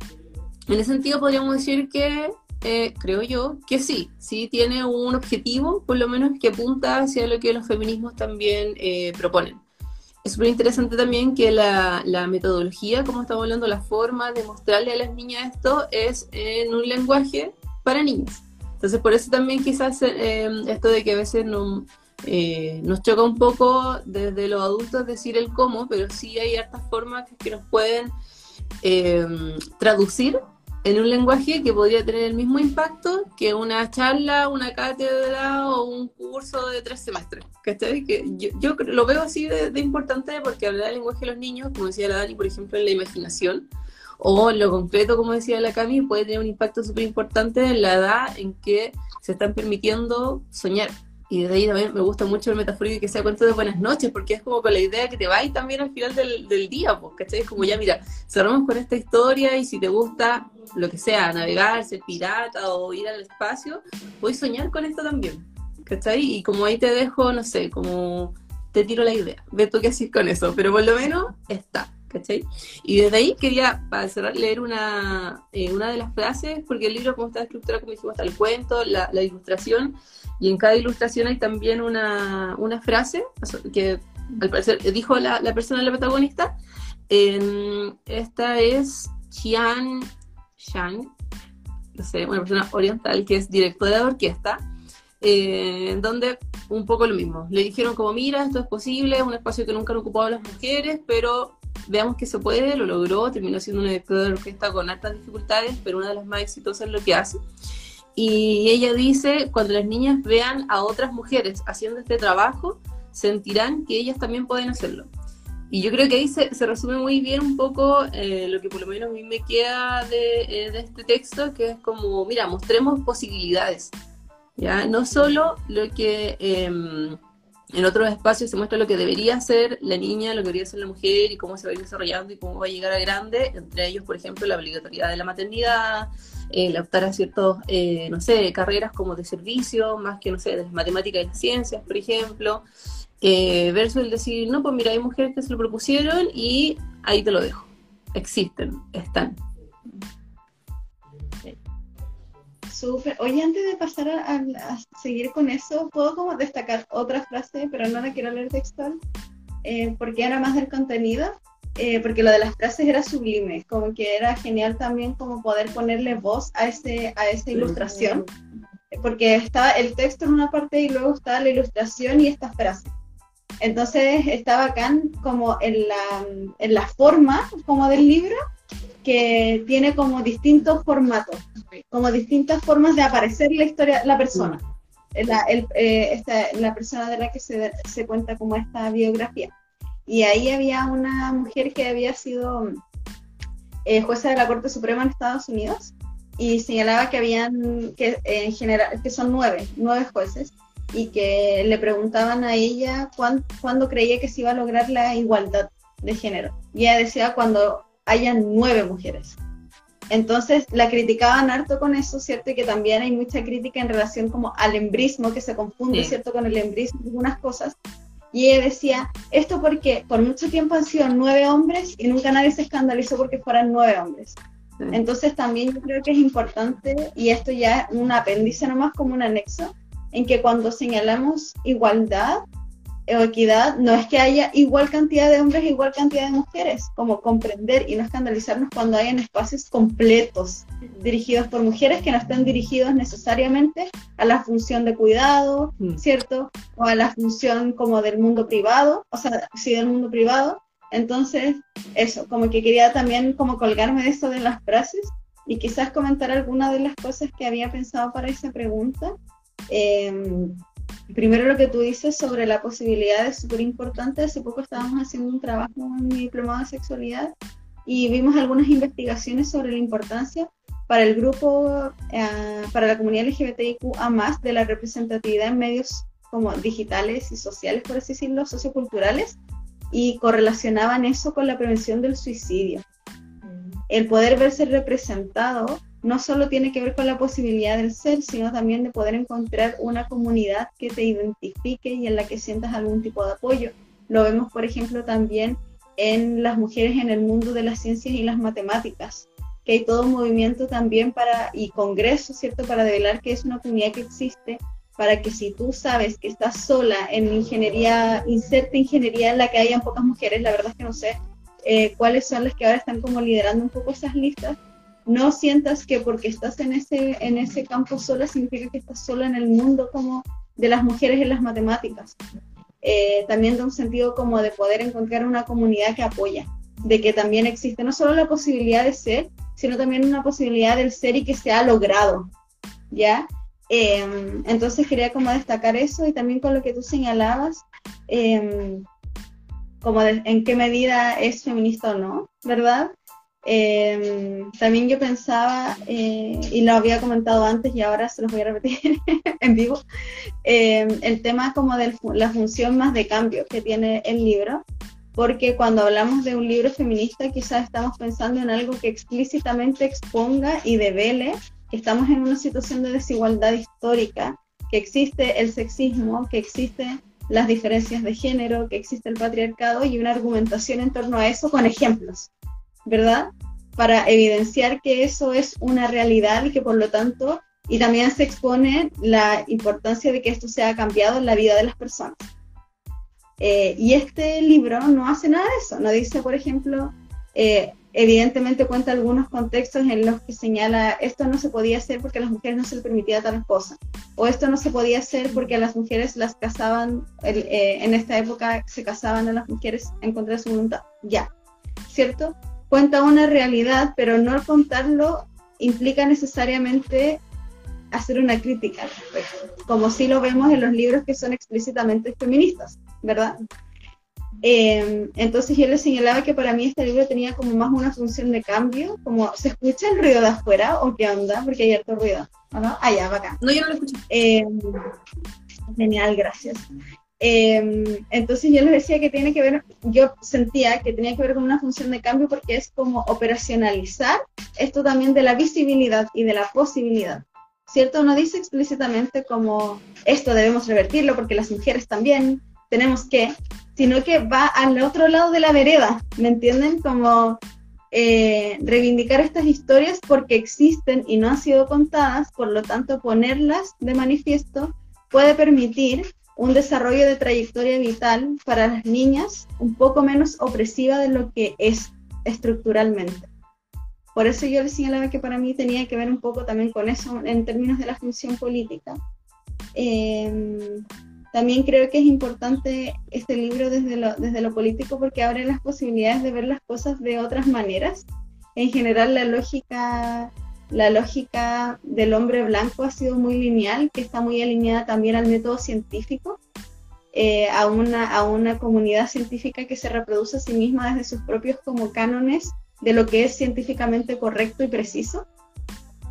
en ese sentido podríamos decir que, eh, creo yo, que sí, sí tiene un objetivo, por lo menos que apunta hacia lo que los feminismos también eh, proponen es súper interesante también que la, metodología, como estamos hablando, la forma de mostrarle a las niñas esto es en un lenguaje para niños. Entonces, por eso también quizás eh, esto de que a veces no, eh, nos choca un poco desde los adultos decir el cómo, pero sí hay hartas formas que nos pueden eh, traducir en un lenguaje que podría tener el mismo impacto que una charla, una cátedra o un curso de tres semestres. ¿Cachai? Que yo, yo lo veo así de, importante porque hablar del lenguaje de los niños, como decía la Dani, por ejemplo, en la imaginación, o en lo concreto, como decía la Cami, puede tener un impacto súper importante en la edad en que se están permitiendo soñar. Y desde ahí también me gusta mucho el metafórico que sea cuento de buenas noches, porque es como con la idea que te va y también al final del, del día, pues, ¿cachai? Es como ya, mira, cerramos con esta historia y si te gusta lo que sea, navegar, ser pirata o ir al espacio, voy a soñar con esto también, ¿cachai? Y como ahí te dejo, no sé, como te tiro la idea, ve tú qué haces con eso, pero por lo menos está. ¿cachai? Y desde ahí quería, para cerrar, leer una, eh, una de las frases, porque el libro, como está estructurado, como dijimos, está el cuento, la, ilustración, y en cada ilustración hay también una, una frase que al parecer dijo la, la persona, la protagonista. esta es Xian Shang, no sé, una persona oriental que es directora de orquesta, eh, donde un poco lo mismo. Le dijeron como, mira, esto es posible, es un espacio que nunca han ocupado las mujeres, pero veamos que se puede, lo logró, terminó siendo una directora de orquesta con altas dificultades, pero una de las más exitosas en lo que hace. Y ella dice, cuando las niñas vean a otras mujeres haciendo este trabajo, sentirán que ellas también pueden hacerlo. Y yo creo que ahí se, resume muy bien un poco eh, lo que por lo menos a mí me queda de, eh, de, este texto, que es como, mira, mostremos posibilidades. ¿ya? No solo lo que em, en otros espacios se muestra lo que debería ser la niña, lo que debería ser la mujer y cómo se va a ir desarrollando y cómo va a llegar a grande, entre ellos, por ejemplo, la obligatoriedad de la maternidad, el optar a ciertos, eh, no sé, carreras como de servicio, más que, no sé, de matemáticas y las ciencias, por ejemplo, eh, versus el decir, no, pues mira, hay mujeres que se lo propusieron y ahí te lo dejo. Existen, están. Súper. Oye, antes de pasar a, seguir con eso, ¿puedo como destacar otra frase, pero no la quiero leer textual? Eh, porque era más del contenido, eh, porque lo de las frases era sublime, como que era genial también como poder ponerle voz a, ese, a esa ilustración, porque está el texto en una parte y luego está la ilustración y estas frases. Entonces está bacán como en la, en la forma como del libro, que tiene como distintos formatos, como distintas formas de aparecer la historia, la persona, la, eh, la persona de la que se, se, cuenta como esta biografía. Y ahí había una mujer que había sido eh, jueza de la Corte Suprema en Estados Unidos y señalaba que habían, que en general, que son nueve, nueve jueces, y que le preguntaban a ella cuándo, creía que se iba a lograr la igualdad de género. Y ella decía cuando hayan nueve mujeres. Entonces la criticaban harto con eso, ¿cierto? Y que también hay mucha crítica en relación como al embrismo, que se confunde, ¿cierto? Con el embrismo, algunas cosas. Y ella decía, esto porque por mucho tiempo han sido nueve hombres y nunca nadie se escandalizó porque fueran nueve hombres. Entonces también yo creo que es importante, y esto ya es un apéndice nomás como un anexo, en que cuando señalamos igualdad o equidad, no es que haya igual cantidad de hombres igual cantidad de mujeres, como comprender y no escandalizarnos cuando hayan espacios completos dirigidos por mujeres que no estén dirigidos necesariamente a la función de cuidado, mm. ¿cierto? O a la función como del mundo privado, o sea, sí del mundo privado. Entonces, eso, como que quería también como colgarme de eso de las frases y quizás comentar alguna de las cosas que había pensado para esa pregunta. Em, primero lo que tú dices sobre la posibilidad es súper importante. Hace poco estábamos haciendo un trabajo en mi diplomado de sexualidad y vimos algunas investigaciones sobre la importancia para el grupo, eh, para la comunidad LGBTIQ más de la representatividad en medios como digitales y sociales, por así decirlo, socioculturales, y correlacionaban eso con la prevención del suicidio. Mm. El poder verse representado no solo tiene que ver con la posibilidad del ser, sino también de poder encontrar una comunidad que te identifique y en la que sientas algún tipo de apoyo. Lo vemos, por ejemplo, también en las mujeres en el mundo de las ciencias y las matemáticas, que hay todo un movimiento también para, y congreso, ¿cierto?, para develar que es una comunidad que existe, para que si tú sabes que estás sola en ingeniería, inserta ingeniería en la que hayan pocas mujeres, la verdad es que no sé eh, cuáles son las que ahora están como liderando un poco esas listas, no sientas que porque estás en ese, en ese campo sola significa que estás sola en el mundo como de las mujeres en las matemáticas. Eh, también de un sentido como de poder encontrar una comunidad que apoya, de que también existe no solo la posibilidad de ser, sino también una posibilidad del ser y que se ha logrado, ¿ya? Em, entonces quería como destacar eso y también con lo que tú señalabas, em, como en qué medida es feminista o no, ¿verdad? Em, también yo pensaba, eh, y lo había comentado antes y ahora se los voy a repetir [LAUGHS] en vivo, em, el tema como de la función más de cambio que tiene el libro, porque cuando hablamos de un libro feminista quizás estamos pensando en algo que explícitamente exponga y devele que estamos en una situación de desigualdad histórica, que existe el sexismo, que existe las diferencias de género, que existe el patriarcado y una argumentación en torno a eso con ejemplos, ¿verdad? Para evidenciar que eso es una realidad y que por lo tanto, y también se expone la importancia de que esto sea cambiado en la vida de las personas. Eh, y este libro no hace nada de eso, no dice, por ejemplo, eh, evidentemente cuenta algunos contextos en los que señala esto no se podía hacer porque a las mujeres no se les permitía tal cosa, o esto no se podía hacer porque a las mujeres las casaban, eh, en esta época se casaban a las mujeres en contra de su voluntad, ya, ¿cierto? Cuenta una realidad, pero no contarlo implica necesariamente hacer una crítica como si lo vemos en los libros que son explícitamente feministas, ¿verdad? Eh, entonces yo le señalaba que para mí este libro tenía como más una función de cambio, como ¿se escucha el ruido de afuera o qué onda? Porque hay harto ruido, ¿no? Ah, ya, acá. No, yo no lo escucho. Eh, genial, gracias. Eh, entonces yo les decía que tiene que ver, yo sentía que tenía que ver con una función de cambio porque es como operacionalizar esto también de la visibilidad y de la posibilidad. ¿Cierto? No dice explícitamente como esto debemos revertirlo porque las mujeres también tenemos que, sino que va al otro lado de la vereda, ¿me entienden? Como eh, reivindicar estas historias porque existen y no han sido contadas, por lo tanto ponerlas de manifiesto puede permitir un desarrollo de trayectoria vital para las niñas un poco menos opresiva de lo que es estructuralmente. Por eso yo les señalaba que para mí tenía que ver un poco también con eso en términos de la función política. Eh, también creo que es importante este libro desde desde lo político porque abre las posibilidades de ver las cosas de otras maneras. En general, la lógica, la lógica del hombre blanco ha sido muy lineal, que está muy alineada también al método científico, eh, a, una, a una comunidad científica que se reproduce a sí misma desde sus propios como cánones de lo que es científicamente correcto y preciso.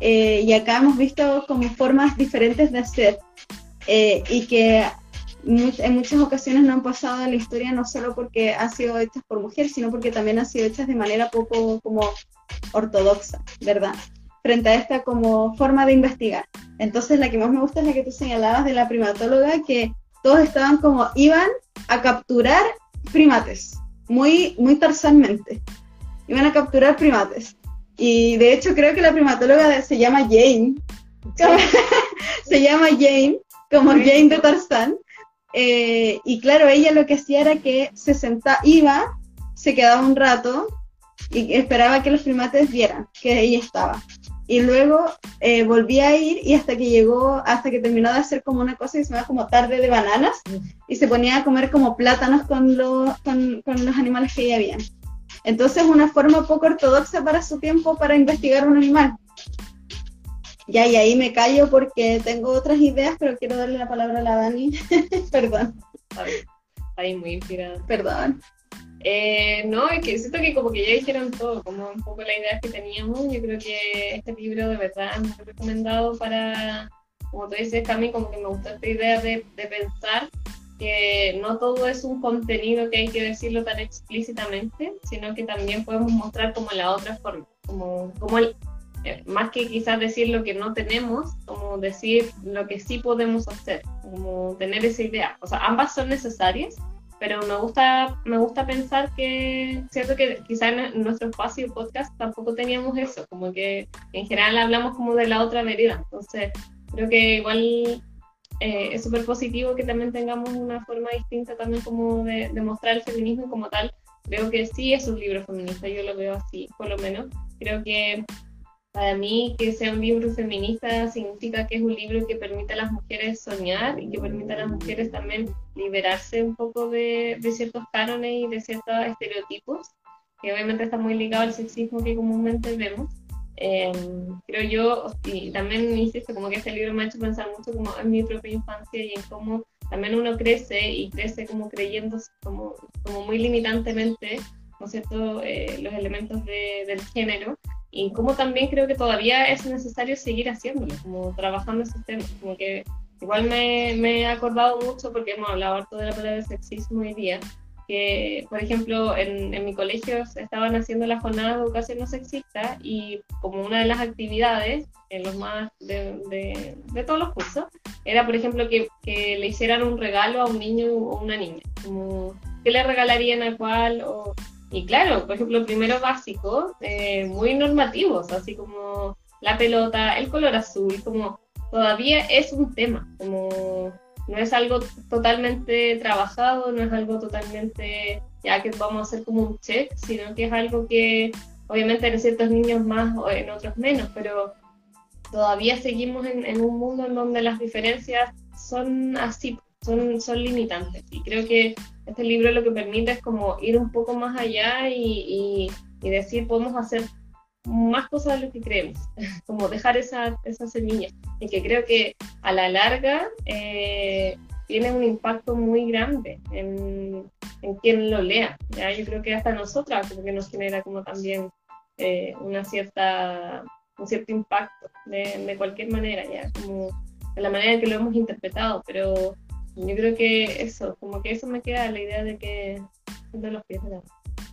Eh, y acá hemos visto como formas diferentes de hacer eh, y que en muchas ocasiones no han pasado en la historia no solo porque han sido hechas por mujeres, sino porque también han sido hechas de manera poco como ortodoxa, ¿verdad? Frente a esta como forma de investigar. Entonces la que más me gusta es la que tú señalabas de la primatóloga, que todos estaban como, iban a capturar primates, muy, muy tarzanmente. Iban a capturar primates. Y de hecho creo que la primatóloga se llama Jane. [LAUGHS] se llama Jane, como Jane de Tarzán. Eh, y claro, ella lo que hacía era que se sentaba, iba, se quedaba un rato y esperaba que los primates vieran que ella estaba. Y luego eh, volvía a ir y hasta que llegó, hasta que terminó de hacer como una cosa que se llama como tarde de bananas y se ponía a comer como plátanos con, con, con los animales que ella había. Entonces una forma poco ortodoxa para su tiempo para investigar un animal. Ya, y ahí me callo porque tengo otras ideas, pero quiero darle la palabra a la Dani. [LAUGHS] Perdón. Ahí muy inspirada. Perdón. Eh, no, es que siento que como que ya dijeron todo, como un poco la idea que teníamos. Yo creo que este libro de verdad es muy recomendado para, como tú dices, Cami, como que me gusta esta idea de, de pensar que no todo es un contenido que hay que decirlo tan explícitamente, sino que también podemos mostrar como la otra forma, como, como el, eh, más que quizás decir lo que no tenemos, como decir lo que sí podemos hacer, como tener esa idea. O sea, ambas son necesarias, pero me gusta, me gusta pensar que, cierto que quizás en nuestro espacio podcast tampoco teníamos eso, como que en general hablamos como de la otra vereda. Entonces, creo que igual eh, es súper positivo que también tengamos una forma distinta también como de, de mostrar el feminismo como tal. Creo que sí es un libro feminista, yo lo veo así, por lo menos. Creo que para mí, que sea un libro feminista significa que es un libro que permite a las mujeres soñar y que permite a las mujeres también liberarse un poco de, de ciertos cánones y de ciertos estereotipos, que obviamente está muy ligado al sexismo que comúnmente vemos. Eh, creo yo, y también insisto, como que este libro me ha hecho pensar mucho como en mi propia infancia y en cómo también uno crece y crece como creyendo como, como muy limitantemente, ¿no es cierto?, eh, los elementos de, del género y como también creo que todavía es necesario seguir haciéndolo, como trabajando ese tema, como que igual me, me, he acordado mucho porque hemos hablado harto de la palabra sexismo hoy día, que por ejemplo en, en mi colegio estaban haciendo la jornada de educación no sexista y como una de las actividades, en los más de, de, de todos los cursos, era, por ejemplo, que, que, le hicieran un regalo a un niño o una niña, como qué le regalarían a cuál, o, y claro, por ejemplo, primero básico, eh, muy normativos, así como la pelota, el color azul, como todavía es un tema, como no es algo totalmente trabajado, no es algo totalmente ya que vamos a hacer como un check, sino que es algo que obviamente en ciertos niños más o en otros menos, pero todavía seguimos en, un mundo en donde las diferencias son así, son, son limitantes. Y creo que este libro lo que permite es como ir un poco más allá y, y, decir, podemos hacer más cosas de lo que creemos, [LAUGHS] como dejar esa, esa semilla. Y que creo que a la larga eh, tiene un impacto muy grande en, en, quien lo lea. ¿ya? Yo creo que hasta nosotras como que nos genera como también eh, una cierta, un cierto impacto de, de, cualquier manera, ya como de la manera en que lo hemos interpretado, pero yo creo que eso, como que eso me queda la idea de que de los pies de la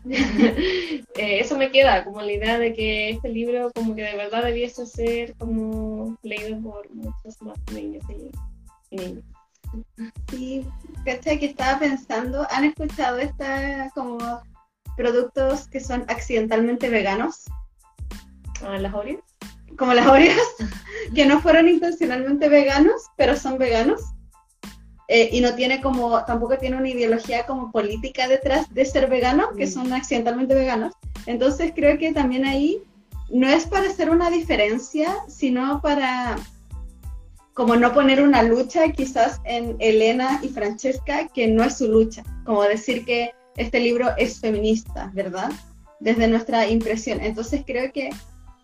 [LAUGHS] eh, eso me queda como la idea de que este libro como que de verdad debiese ser como leído por muchos más niños y, niños. Sí, ¿cachai? Que estaba pensando, ¿han escuchado esta como productos que son accidentalmente veganos? ¿Ah, ¿Las Oreos? Como las Oreos, [LAUGHS] que no fueron intencionalmente veganos, pero son veganos. Eh, y no tiene como, tampoco tiene una ideología como política detrás de ser vegano, que mm. son accidentalmente veganos. Entonces creo que también ahí no es para hacer una diferencia, sino para como no poner una lucha quizás en Elena y Francesca, que no es su lucha, como decir que este libro es feminista, ¿verdad? Desde nuestra impresión. Entonces creo que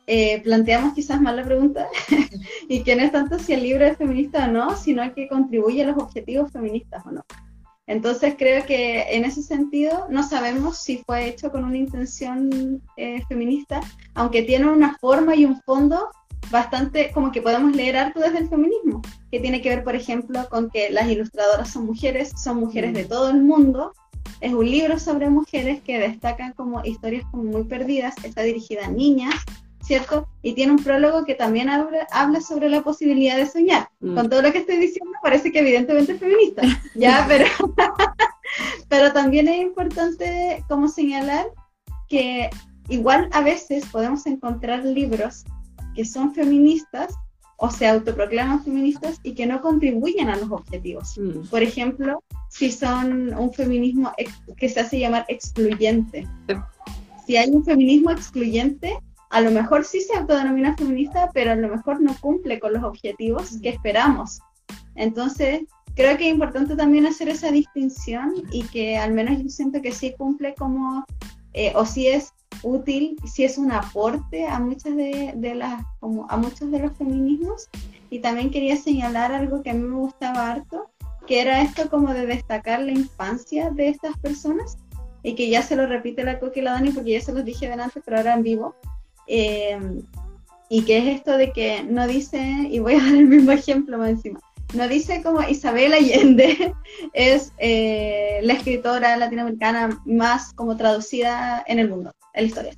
eh, planteamos quizás mal la pregunta [LAUGHS] y que no es tanto si el libro es feminista o no, sino que contribuye a los objetivos feministas o no. Entonces creo que en ese sentido no sabemos si fue hecho con una intención eh, feminista, aunque tiene una forma y un fondo bastante como que podemos leer harto desde el feminismo, que tiene que ver, por ejemplo, con que las ilustradoras son mujeres, son mujeres de todo el mundo. Es un libro sobre mujeres que destacan como historias como muy perdidas, está dirigida a niñas, ¿cierto? Y tiene un prólogo que también habla, sobre la posibilidad de soñar. Mm. Con todo lo que estoy diciendo parece que evidentemente es feminista, ¿ya? [LAUGHS] pero, [LAUGHS] pero también es importante como señalar que igual a veces podemos encontrar libros que son feministas o se autoproclaman feministas y que no contribuyen a los objetivos. Mm. Por ejemplo, si son un feminismo que se hace llamar excluyente. Si hay un feminismo excluyente, a lo mejor sí se autodenomina feminista, pero a lo mejor no cumple con los objetivos que esperamos. Entonces, creo que es importante también hacer esa distinción y que al menos yo siento que sí cumple como, eh, o sí es útil, sí es un aporte a muchas de, las, como a muchos de los feminismos. Y también quería señalar algo que a mí me gustaba harto, que era esto como de destacar la infancia de estas personas y que ya se lo repite la Coque y la Dani porque ya se los dije delante, pero ahora en vivo, eh, y que es esto de que no dice, y voy a [LAUGHS] dar el mismo ejemplo más encima, no dice como Isabel Allende [LAUGHS] es eh, la escritora latinoamericana más como traducida en el mundo, en la historia.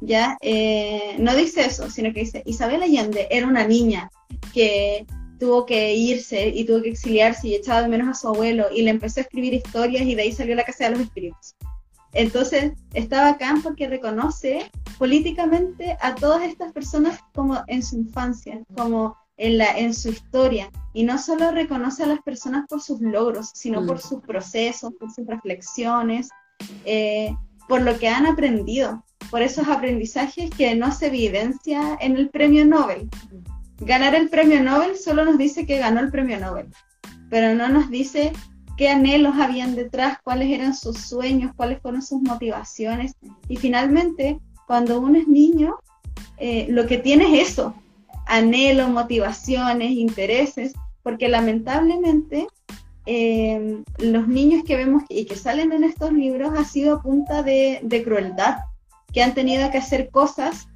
¿ya? Eh, no dice eso, sino que dice, Isabel Allende era una niña que tuvo que irse y tuvo que exiliarse y echaba de menos a su abuelo y le empezó a escribir historias y de ahí salió la Casa de los Espíritus. Entonces, está bacán porque reconoce políticamente a todas estas personas como en su infancia, como en, la, en su historia. Y no solo reconoce a las personas por sus logros, sino por mm. sus procesos, por sus reflexiones, eh, por lo que han aprendido, por esos aprendizajes que no se evidencia en el premio Nobel. Ganar el premio Nobel solo nos dice que ganó el premio Nobel, pero no nos dice qué anhelos habían detrás, cuáles eran sus sueños, cuáles fueron sus motivaciones. Y finalmente, cuando uno es niño, eh, lo que tiene es eso, anhelos, motivaciones, intereses, porque lamentablemente eh, los niños que vemos y que salen en estos libros ha sido a punta de, crueldad, que han tenido que hacer cosas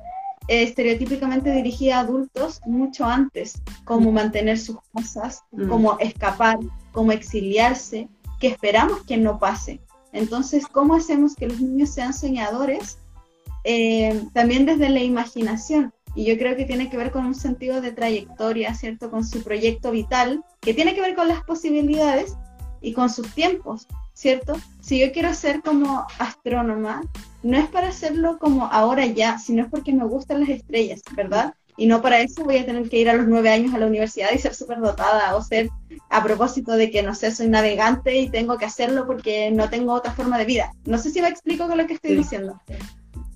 eh, estereotípicamente dirigidas a adultos mucho antes, como mm. mantener sus cosas, mm. como escapar, como exiliarse, que esperamos que no pase. Entonces, ¿cómo hacemos que los niños sean soñadores? Eh, también desde la imaginación, Y yo creo que tiene que ver con un sentido de trayectoria, ¿cierto? Con su proyecto vital, que tiene que ver con las posibilidades y con sus tiempos, ¿cierto? Si yo quiero ser como astrónoma, no es para hacerlo como ahora ya, sino es porque me gustan las estrellas, ¿verdad? Y no para eso voy a tener que ir a los nueve años a la universidad y ser súper dotada o ser a propósito de que, no sé, soy navegante y tengo que hacerlo porque no tengo otra forma de vida. No sé si me explico con lo que estoy diciendo.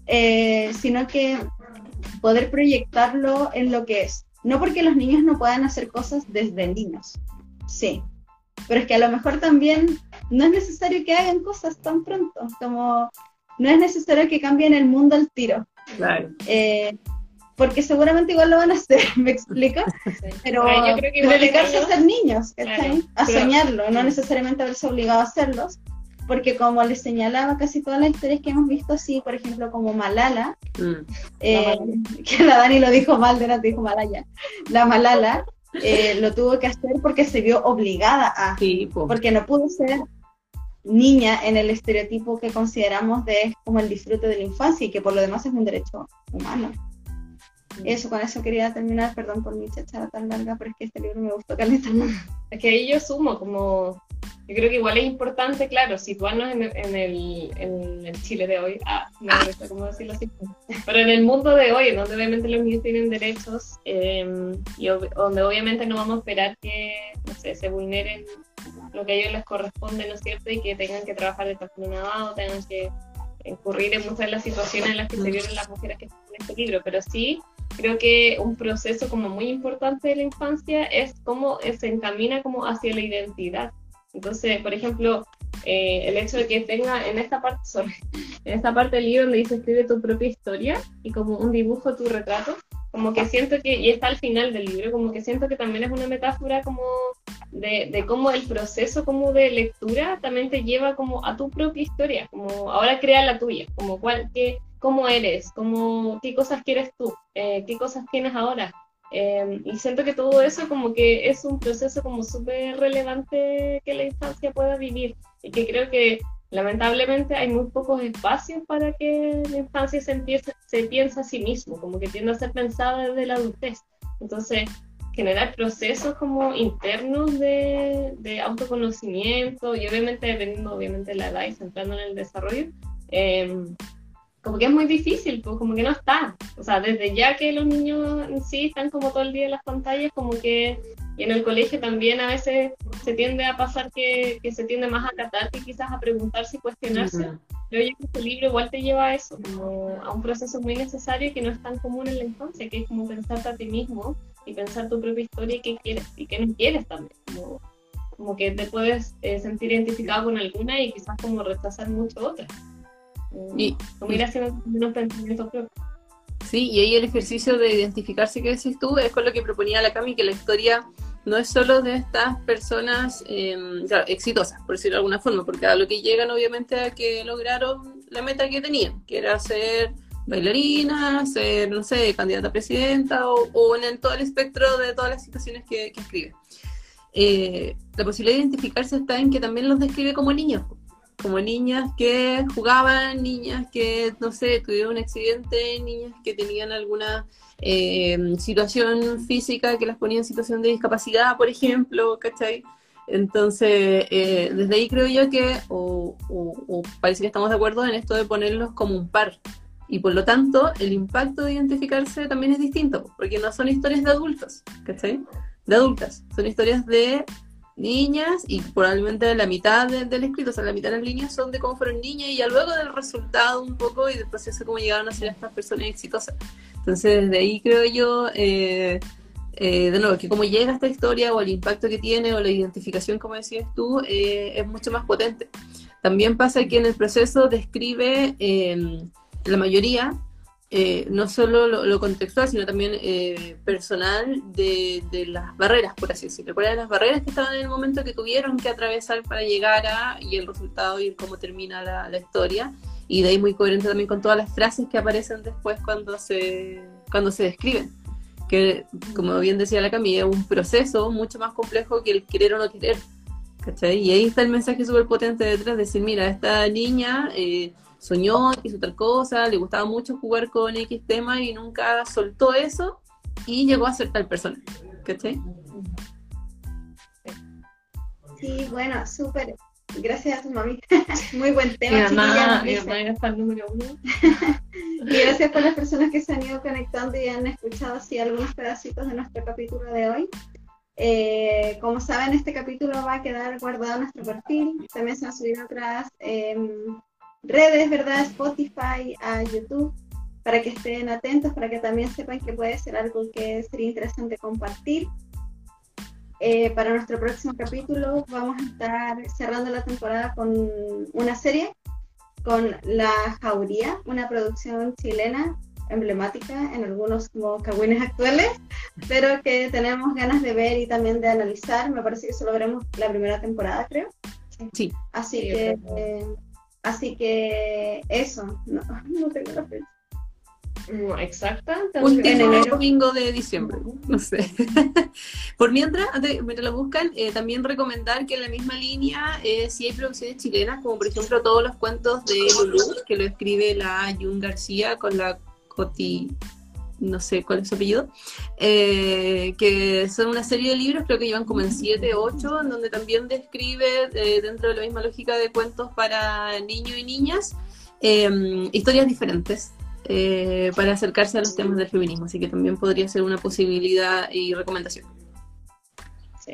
Eh, sino que poder proyectarlo en lo que es. No porque los niños no puedan hacer cosas desde niños, sí, pero es que a lo mejor también no es necesario que hagan cosas tan pronto, como no es necesario que cambien el mundo al tiro. Claro. Eh, porque seguramente igual lo van a hacer, [LAUGHS] ¿me explico? Pero, dedicarse a ser niños, a soñarlo, no necesariamente haberse obligado a hacerlos, porque como les señalaba, casi todas las historias que hemos visto así, por ejemplo, como Malala, mm. eh, [LAUGHS] que la Dani lo dijo mal, de dijo Malaya, la Malala eh, [LAUGHS] lo tuvo que hacer porque se vio obligada a, porque no pudo ser niña en el estereotipo que consideramos de como el disfrute de la infancia y que por lo demás es un derecho humano. Eso, con eso quería terminar, perdón por mi chachada tan larga, pero es que este libro me gustó caleta. Es que ahí yo sumo como, yo creo que igual es importante, claro, situarnos en, en, el, en el Chile de hoy, ah, no sé cómo decirlo así, pero en el mundo de hoy, donde obviamente los niños tienen derechos em, y donde obviamente no vamos a esperar que, no sé, se vulneren lo que a ellos les corresponde, ¿no es cierto? Y que tengan que trabajar de o tengan que incurrir en muchas de las situaciones en las que se vieron las mujeres que están en este libro, pero sí creo que un proceso como muy importante de la infancia es cómo se encamina como hacia la identidad. Entonces, por ejemplo, eh, el hecho de que tenga en esta parte, [LAUGHS] en esta parte del libro donde dice escribe tu propia historia y como un dibujo tu retrato, como que siento que, y está al final del libro, como que siento que también es una metáfora como de, de cómo el proceso como de lectura también te lleva como a tu propia historia, como ahora crea la tuya, como cuál, qué, cómo eres, cómo, qué cosas quieres tú, eh, qué cosas tienes ahora. Em, y siento que todo eso como que es un proceso como súper relevante que la infancia pueda vivir y que creo que lamentablemente hay muy pocos espacios para que la infancia se, empiece, se piense a sí mismo, como que tiende a ser pensada desde la adultez. Entonces, generar procesos como internos de, de autoconocimiento y obviamente dependiendo obviamente de la edad y centrando en el desarrollo, eh, como que es muy difícil, pues como que no está. O sea, desde ya que los niños en sí están como todo el día en las pantallas, como que y en el colegio también a veces se tiende a pasar que, que se tiende más a tratar que quizás a preguntarse y cuestionarse. Pero yo que este libro igual te lleva a eso, como a un proceso muy necesario que no es tan común en la infancia, que es como pensarte a ti mismo y pensar tu propia historia y qué quieres y qué no quieres también. Como, como que te puedes eh, sentir identificado con alguna y quizás como rechazar mucho otras. Y, Sí, y ahí el ejercicio de identificarse que decís tú es con lo que proponía la Cami, que la historia no es solo de estas personas em, exitosas, por decirlo de alguna forma, porque a lo que llegan obviamente a que lograron la meta que tenían, que era ser bailarina, ser, no sé, candidata a presidenta o, en todo el espectro de todas las situaciones que, escribe. Eh, la posibilidad de identificarse está en que también los describe como niños como niñas que jugaban, niñas que, no sé, tuvieron un accidente, niñas que tenían alguna eh, situación física que las ponía en situación de discapacidad, por ejemplo, ¿cachai? Entonces, eh, desde ahí creo yo que, o, parece que estamos de acuerdo en esto de ponerlos como un par. Y por lo tanto, el impacto de identificarse también es distinto, porque no son historias de adultos, ¿cachai? De adultas, son historias de niñas y probablemente la mitad del escrito, o sea, la mitad de las líneas son de cómo fueron niñas y ya luego del resultado un poco y del proceso cómo llegaron a ser estas personas exitosas. Entonces, desde ahí creo yo, eh, eh, de nuevo, que cómo llega esta historia o el impacto que tiene o la identificación, como decías tú, eh, es mucho más potente. También pasa que en el proceso describe la mayoría eh, no solo lo, contextual, sino también eh, personal de, las barreras, por así decirlo. ¿Cuáles las barreras que estaban en el momento que tuvieron que atravesar para llegar a, y el resultado y cómo termina la, historia? Y de ahí muy coherente también con todas las frases que aparecen después cuando se, cuando se describen. Que, como bien decía la Camilla, es un proceso mucho más complejo que el querer o no querer. ¿cachai? Y ahí está el mensaje súper potente detrás, de decir, mira, esta niña... Eh, soñó, hizo tal cosa, le gustaba mucho jugar con X tema y nunca soltó eso y llegó a ser tal persona. ¿Cachai? Sí, bueno, súper. Gracias a tu mami. [LAUGHS] Muy buen tema. Mi mamá, mi mamá era fan número uno. [LAUGHS] Y gracias por las personas que se han ido conectando y han escuchado así algunos pedacitos de nuestro capítulo de hoy. Eh, como saben, este capítulo va a quedar guardado en nuestro perfil. También se van a subir otras em, redes, ¿verdad? Spotify, a YouTube, para que estén atentos, para que también sepan que puede ser algo que sería interesante compartir. Eh, para nuestro próximo capítulo vamos a estar cerrando la temporada con una serie con La Jauría, una producción chilena emblemática en algunos como cagüines actuales, pero que tenemos ganas de ver y también de analizar. Me parece que solo veremos la primera temporada, creo. Sí. Así Sí, que, eh, así que eso. No, [LAUGHS] no tengo la fecha. Mm, Exacta. Último En enero. domingo de diciembre, no sé. [LAUGHS] Por mientras, antes, mientras lo buscan, eh, también recomendar que en la misma línea, eh, si hay producciones chilenas, como por ejemplo todos los cuentos de Lulú, que lo escribe la Jun García con la Coti, no sé cuál es su apellido, eh, que son una serie de libros, creo que llevan como en 7, 8, en donde también describe, eh, dentro de la misma lógica de cuentos para niños y niñas, eh, historias diferentes eh, para acercarse a los temas del feminismo, así que también podría ser una posibilidad y recomendación.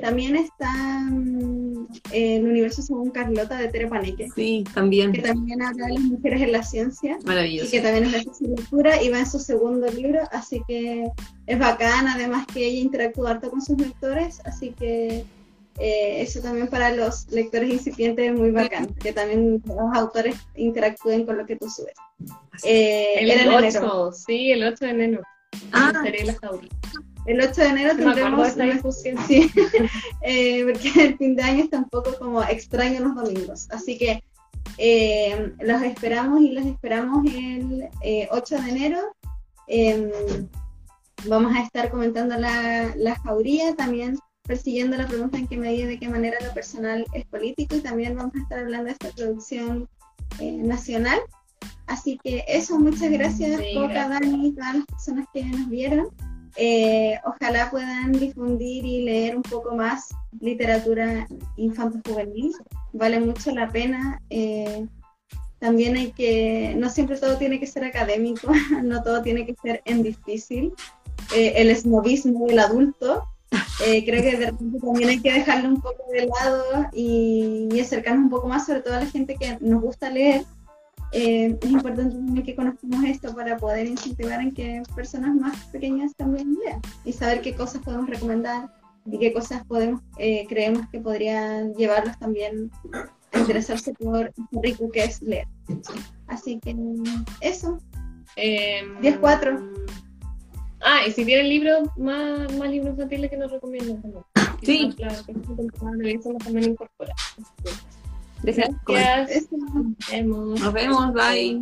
También está mm, El universo según Carlota de Tere Paneque, Sí, también. que también habla de las mujeres en la ciencia. y Maravilloso. que también es de su lectura y va en su segundo libro, así que es bacán, además que ella interactúa harto con sus lectores, así que eh, eso también para los lectores incipientes es muy bacán, que también los autores interactúen con lo que tú subes. Eh, El era en 8, enero. sí, el 8 de enero. Ah, La la. El 8 de enero tendremos... esta discusión. [LAUGHS] Sí, eh, porque el fin de año está un poco como extraño los domingos. Así que eh, los esperamos y los esperamos el eh, 8 de enero. Eh, vamos a estar comentando la, la jauría, también persiguiendo la pregunta en qué medida y de qué manera lo personal es político y también vamos a estar hablando de esta producción eh, nacional. Así que eso, muchas gracias, Sí, Coca, gracias. Dani todas las personas que nos vieron. Eh, ojalá puedan difundir y leer un poco más literatura infanto-juvenil. Vale mucho la pena. eh, también hay que, no siempre todo tiene que ser académico, [LAUGHS] no todo tiene que ser en difícil. Eh, el esnovismo del adulto, eh, creo que de repente también hay que dejarlo un poco de lado y, y acercarnos un poco más, sobre todo a la gente que nos gusta leer. Eh, es importante también que conozcamos esto para poder incentivar en que personas más pequeñas también lean y saber qué cosas podemos recomendar y qué cosas podemos eh, creemos que podrían llevarlos también a interesarse por lo rico que es leer. Así que eso. Em, 10-4. Ah, y si tienen libros, más, más libros infantiles que nos recomiendan también. Sí. Claro, que también incorpora. Gracias. eso. Nos vemos. Nos vemos, bye.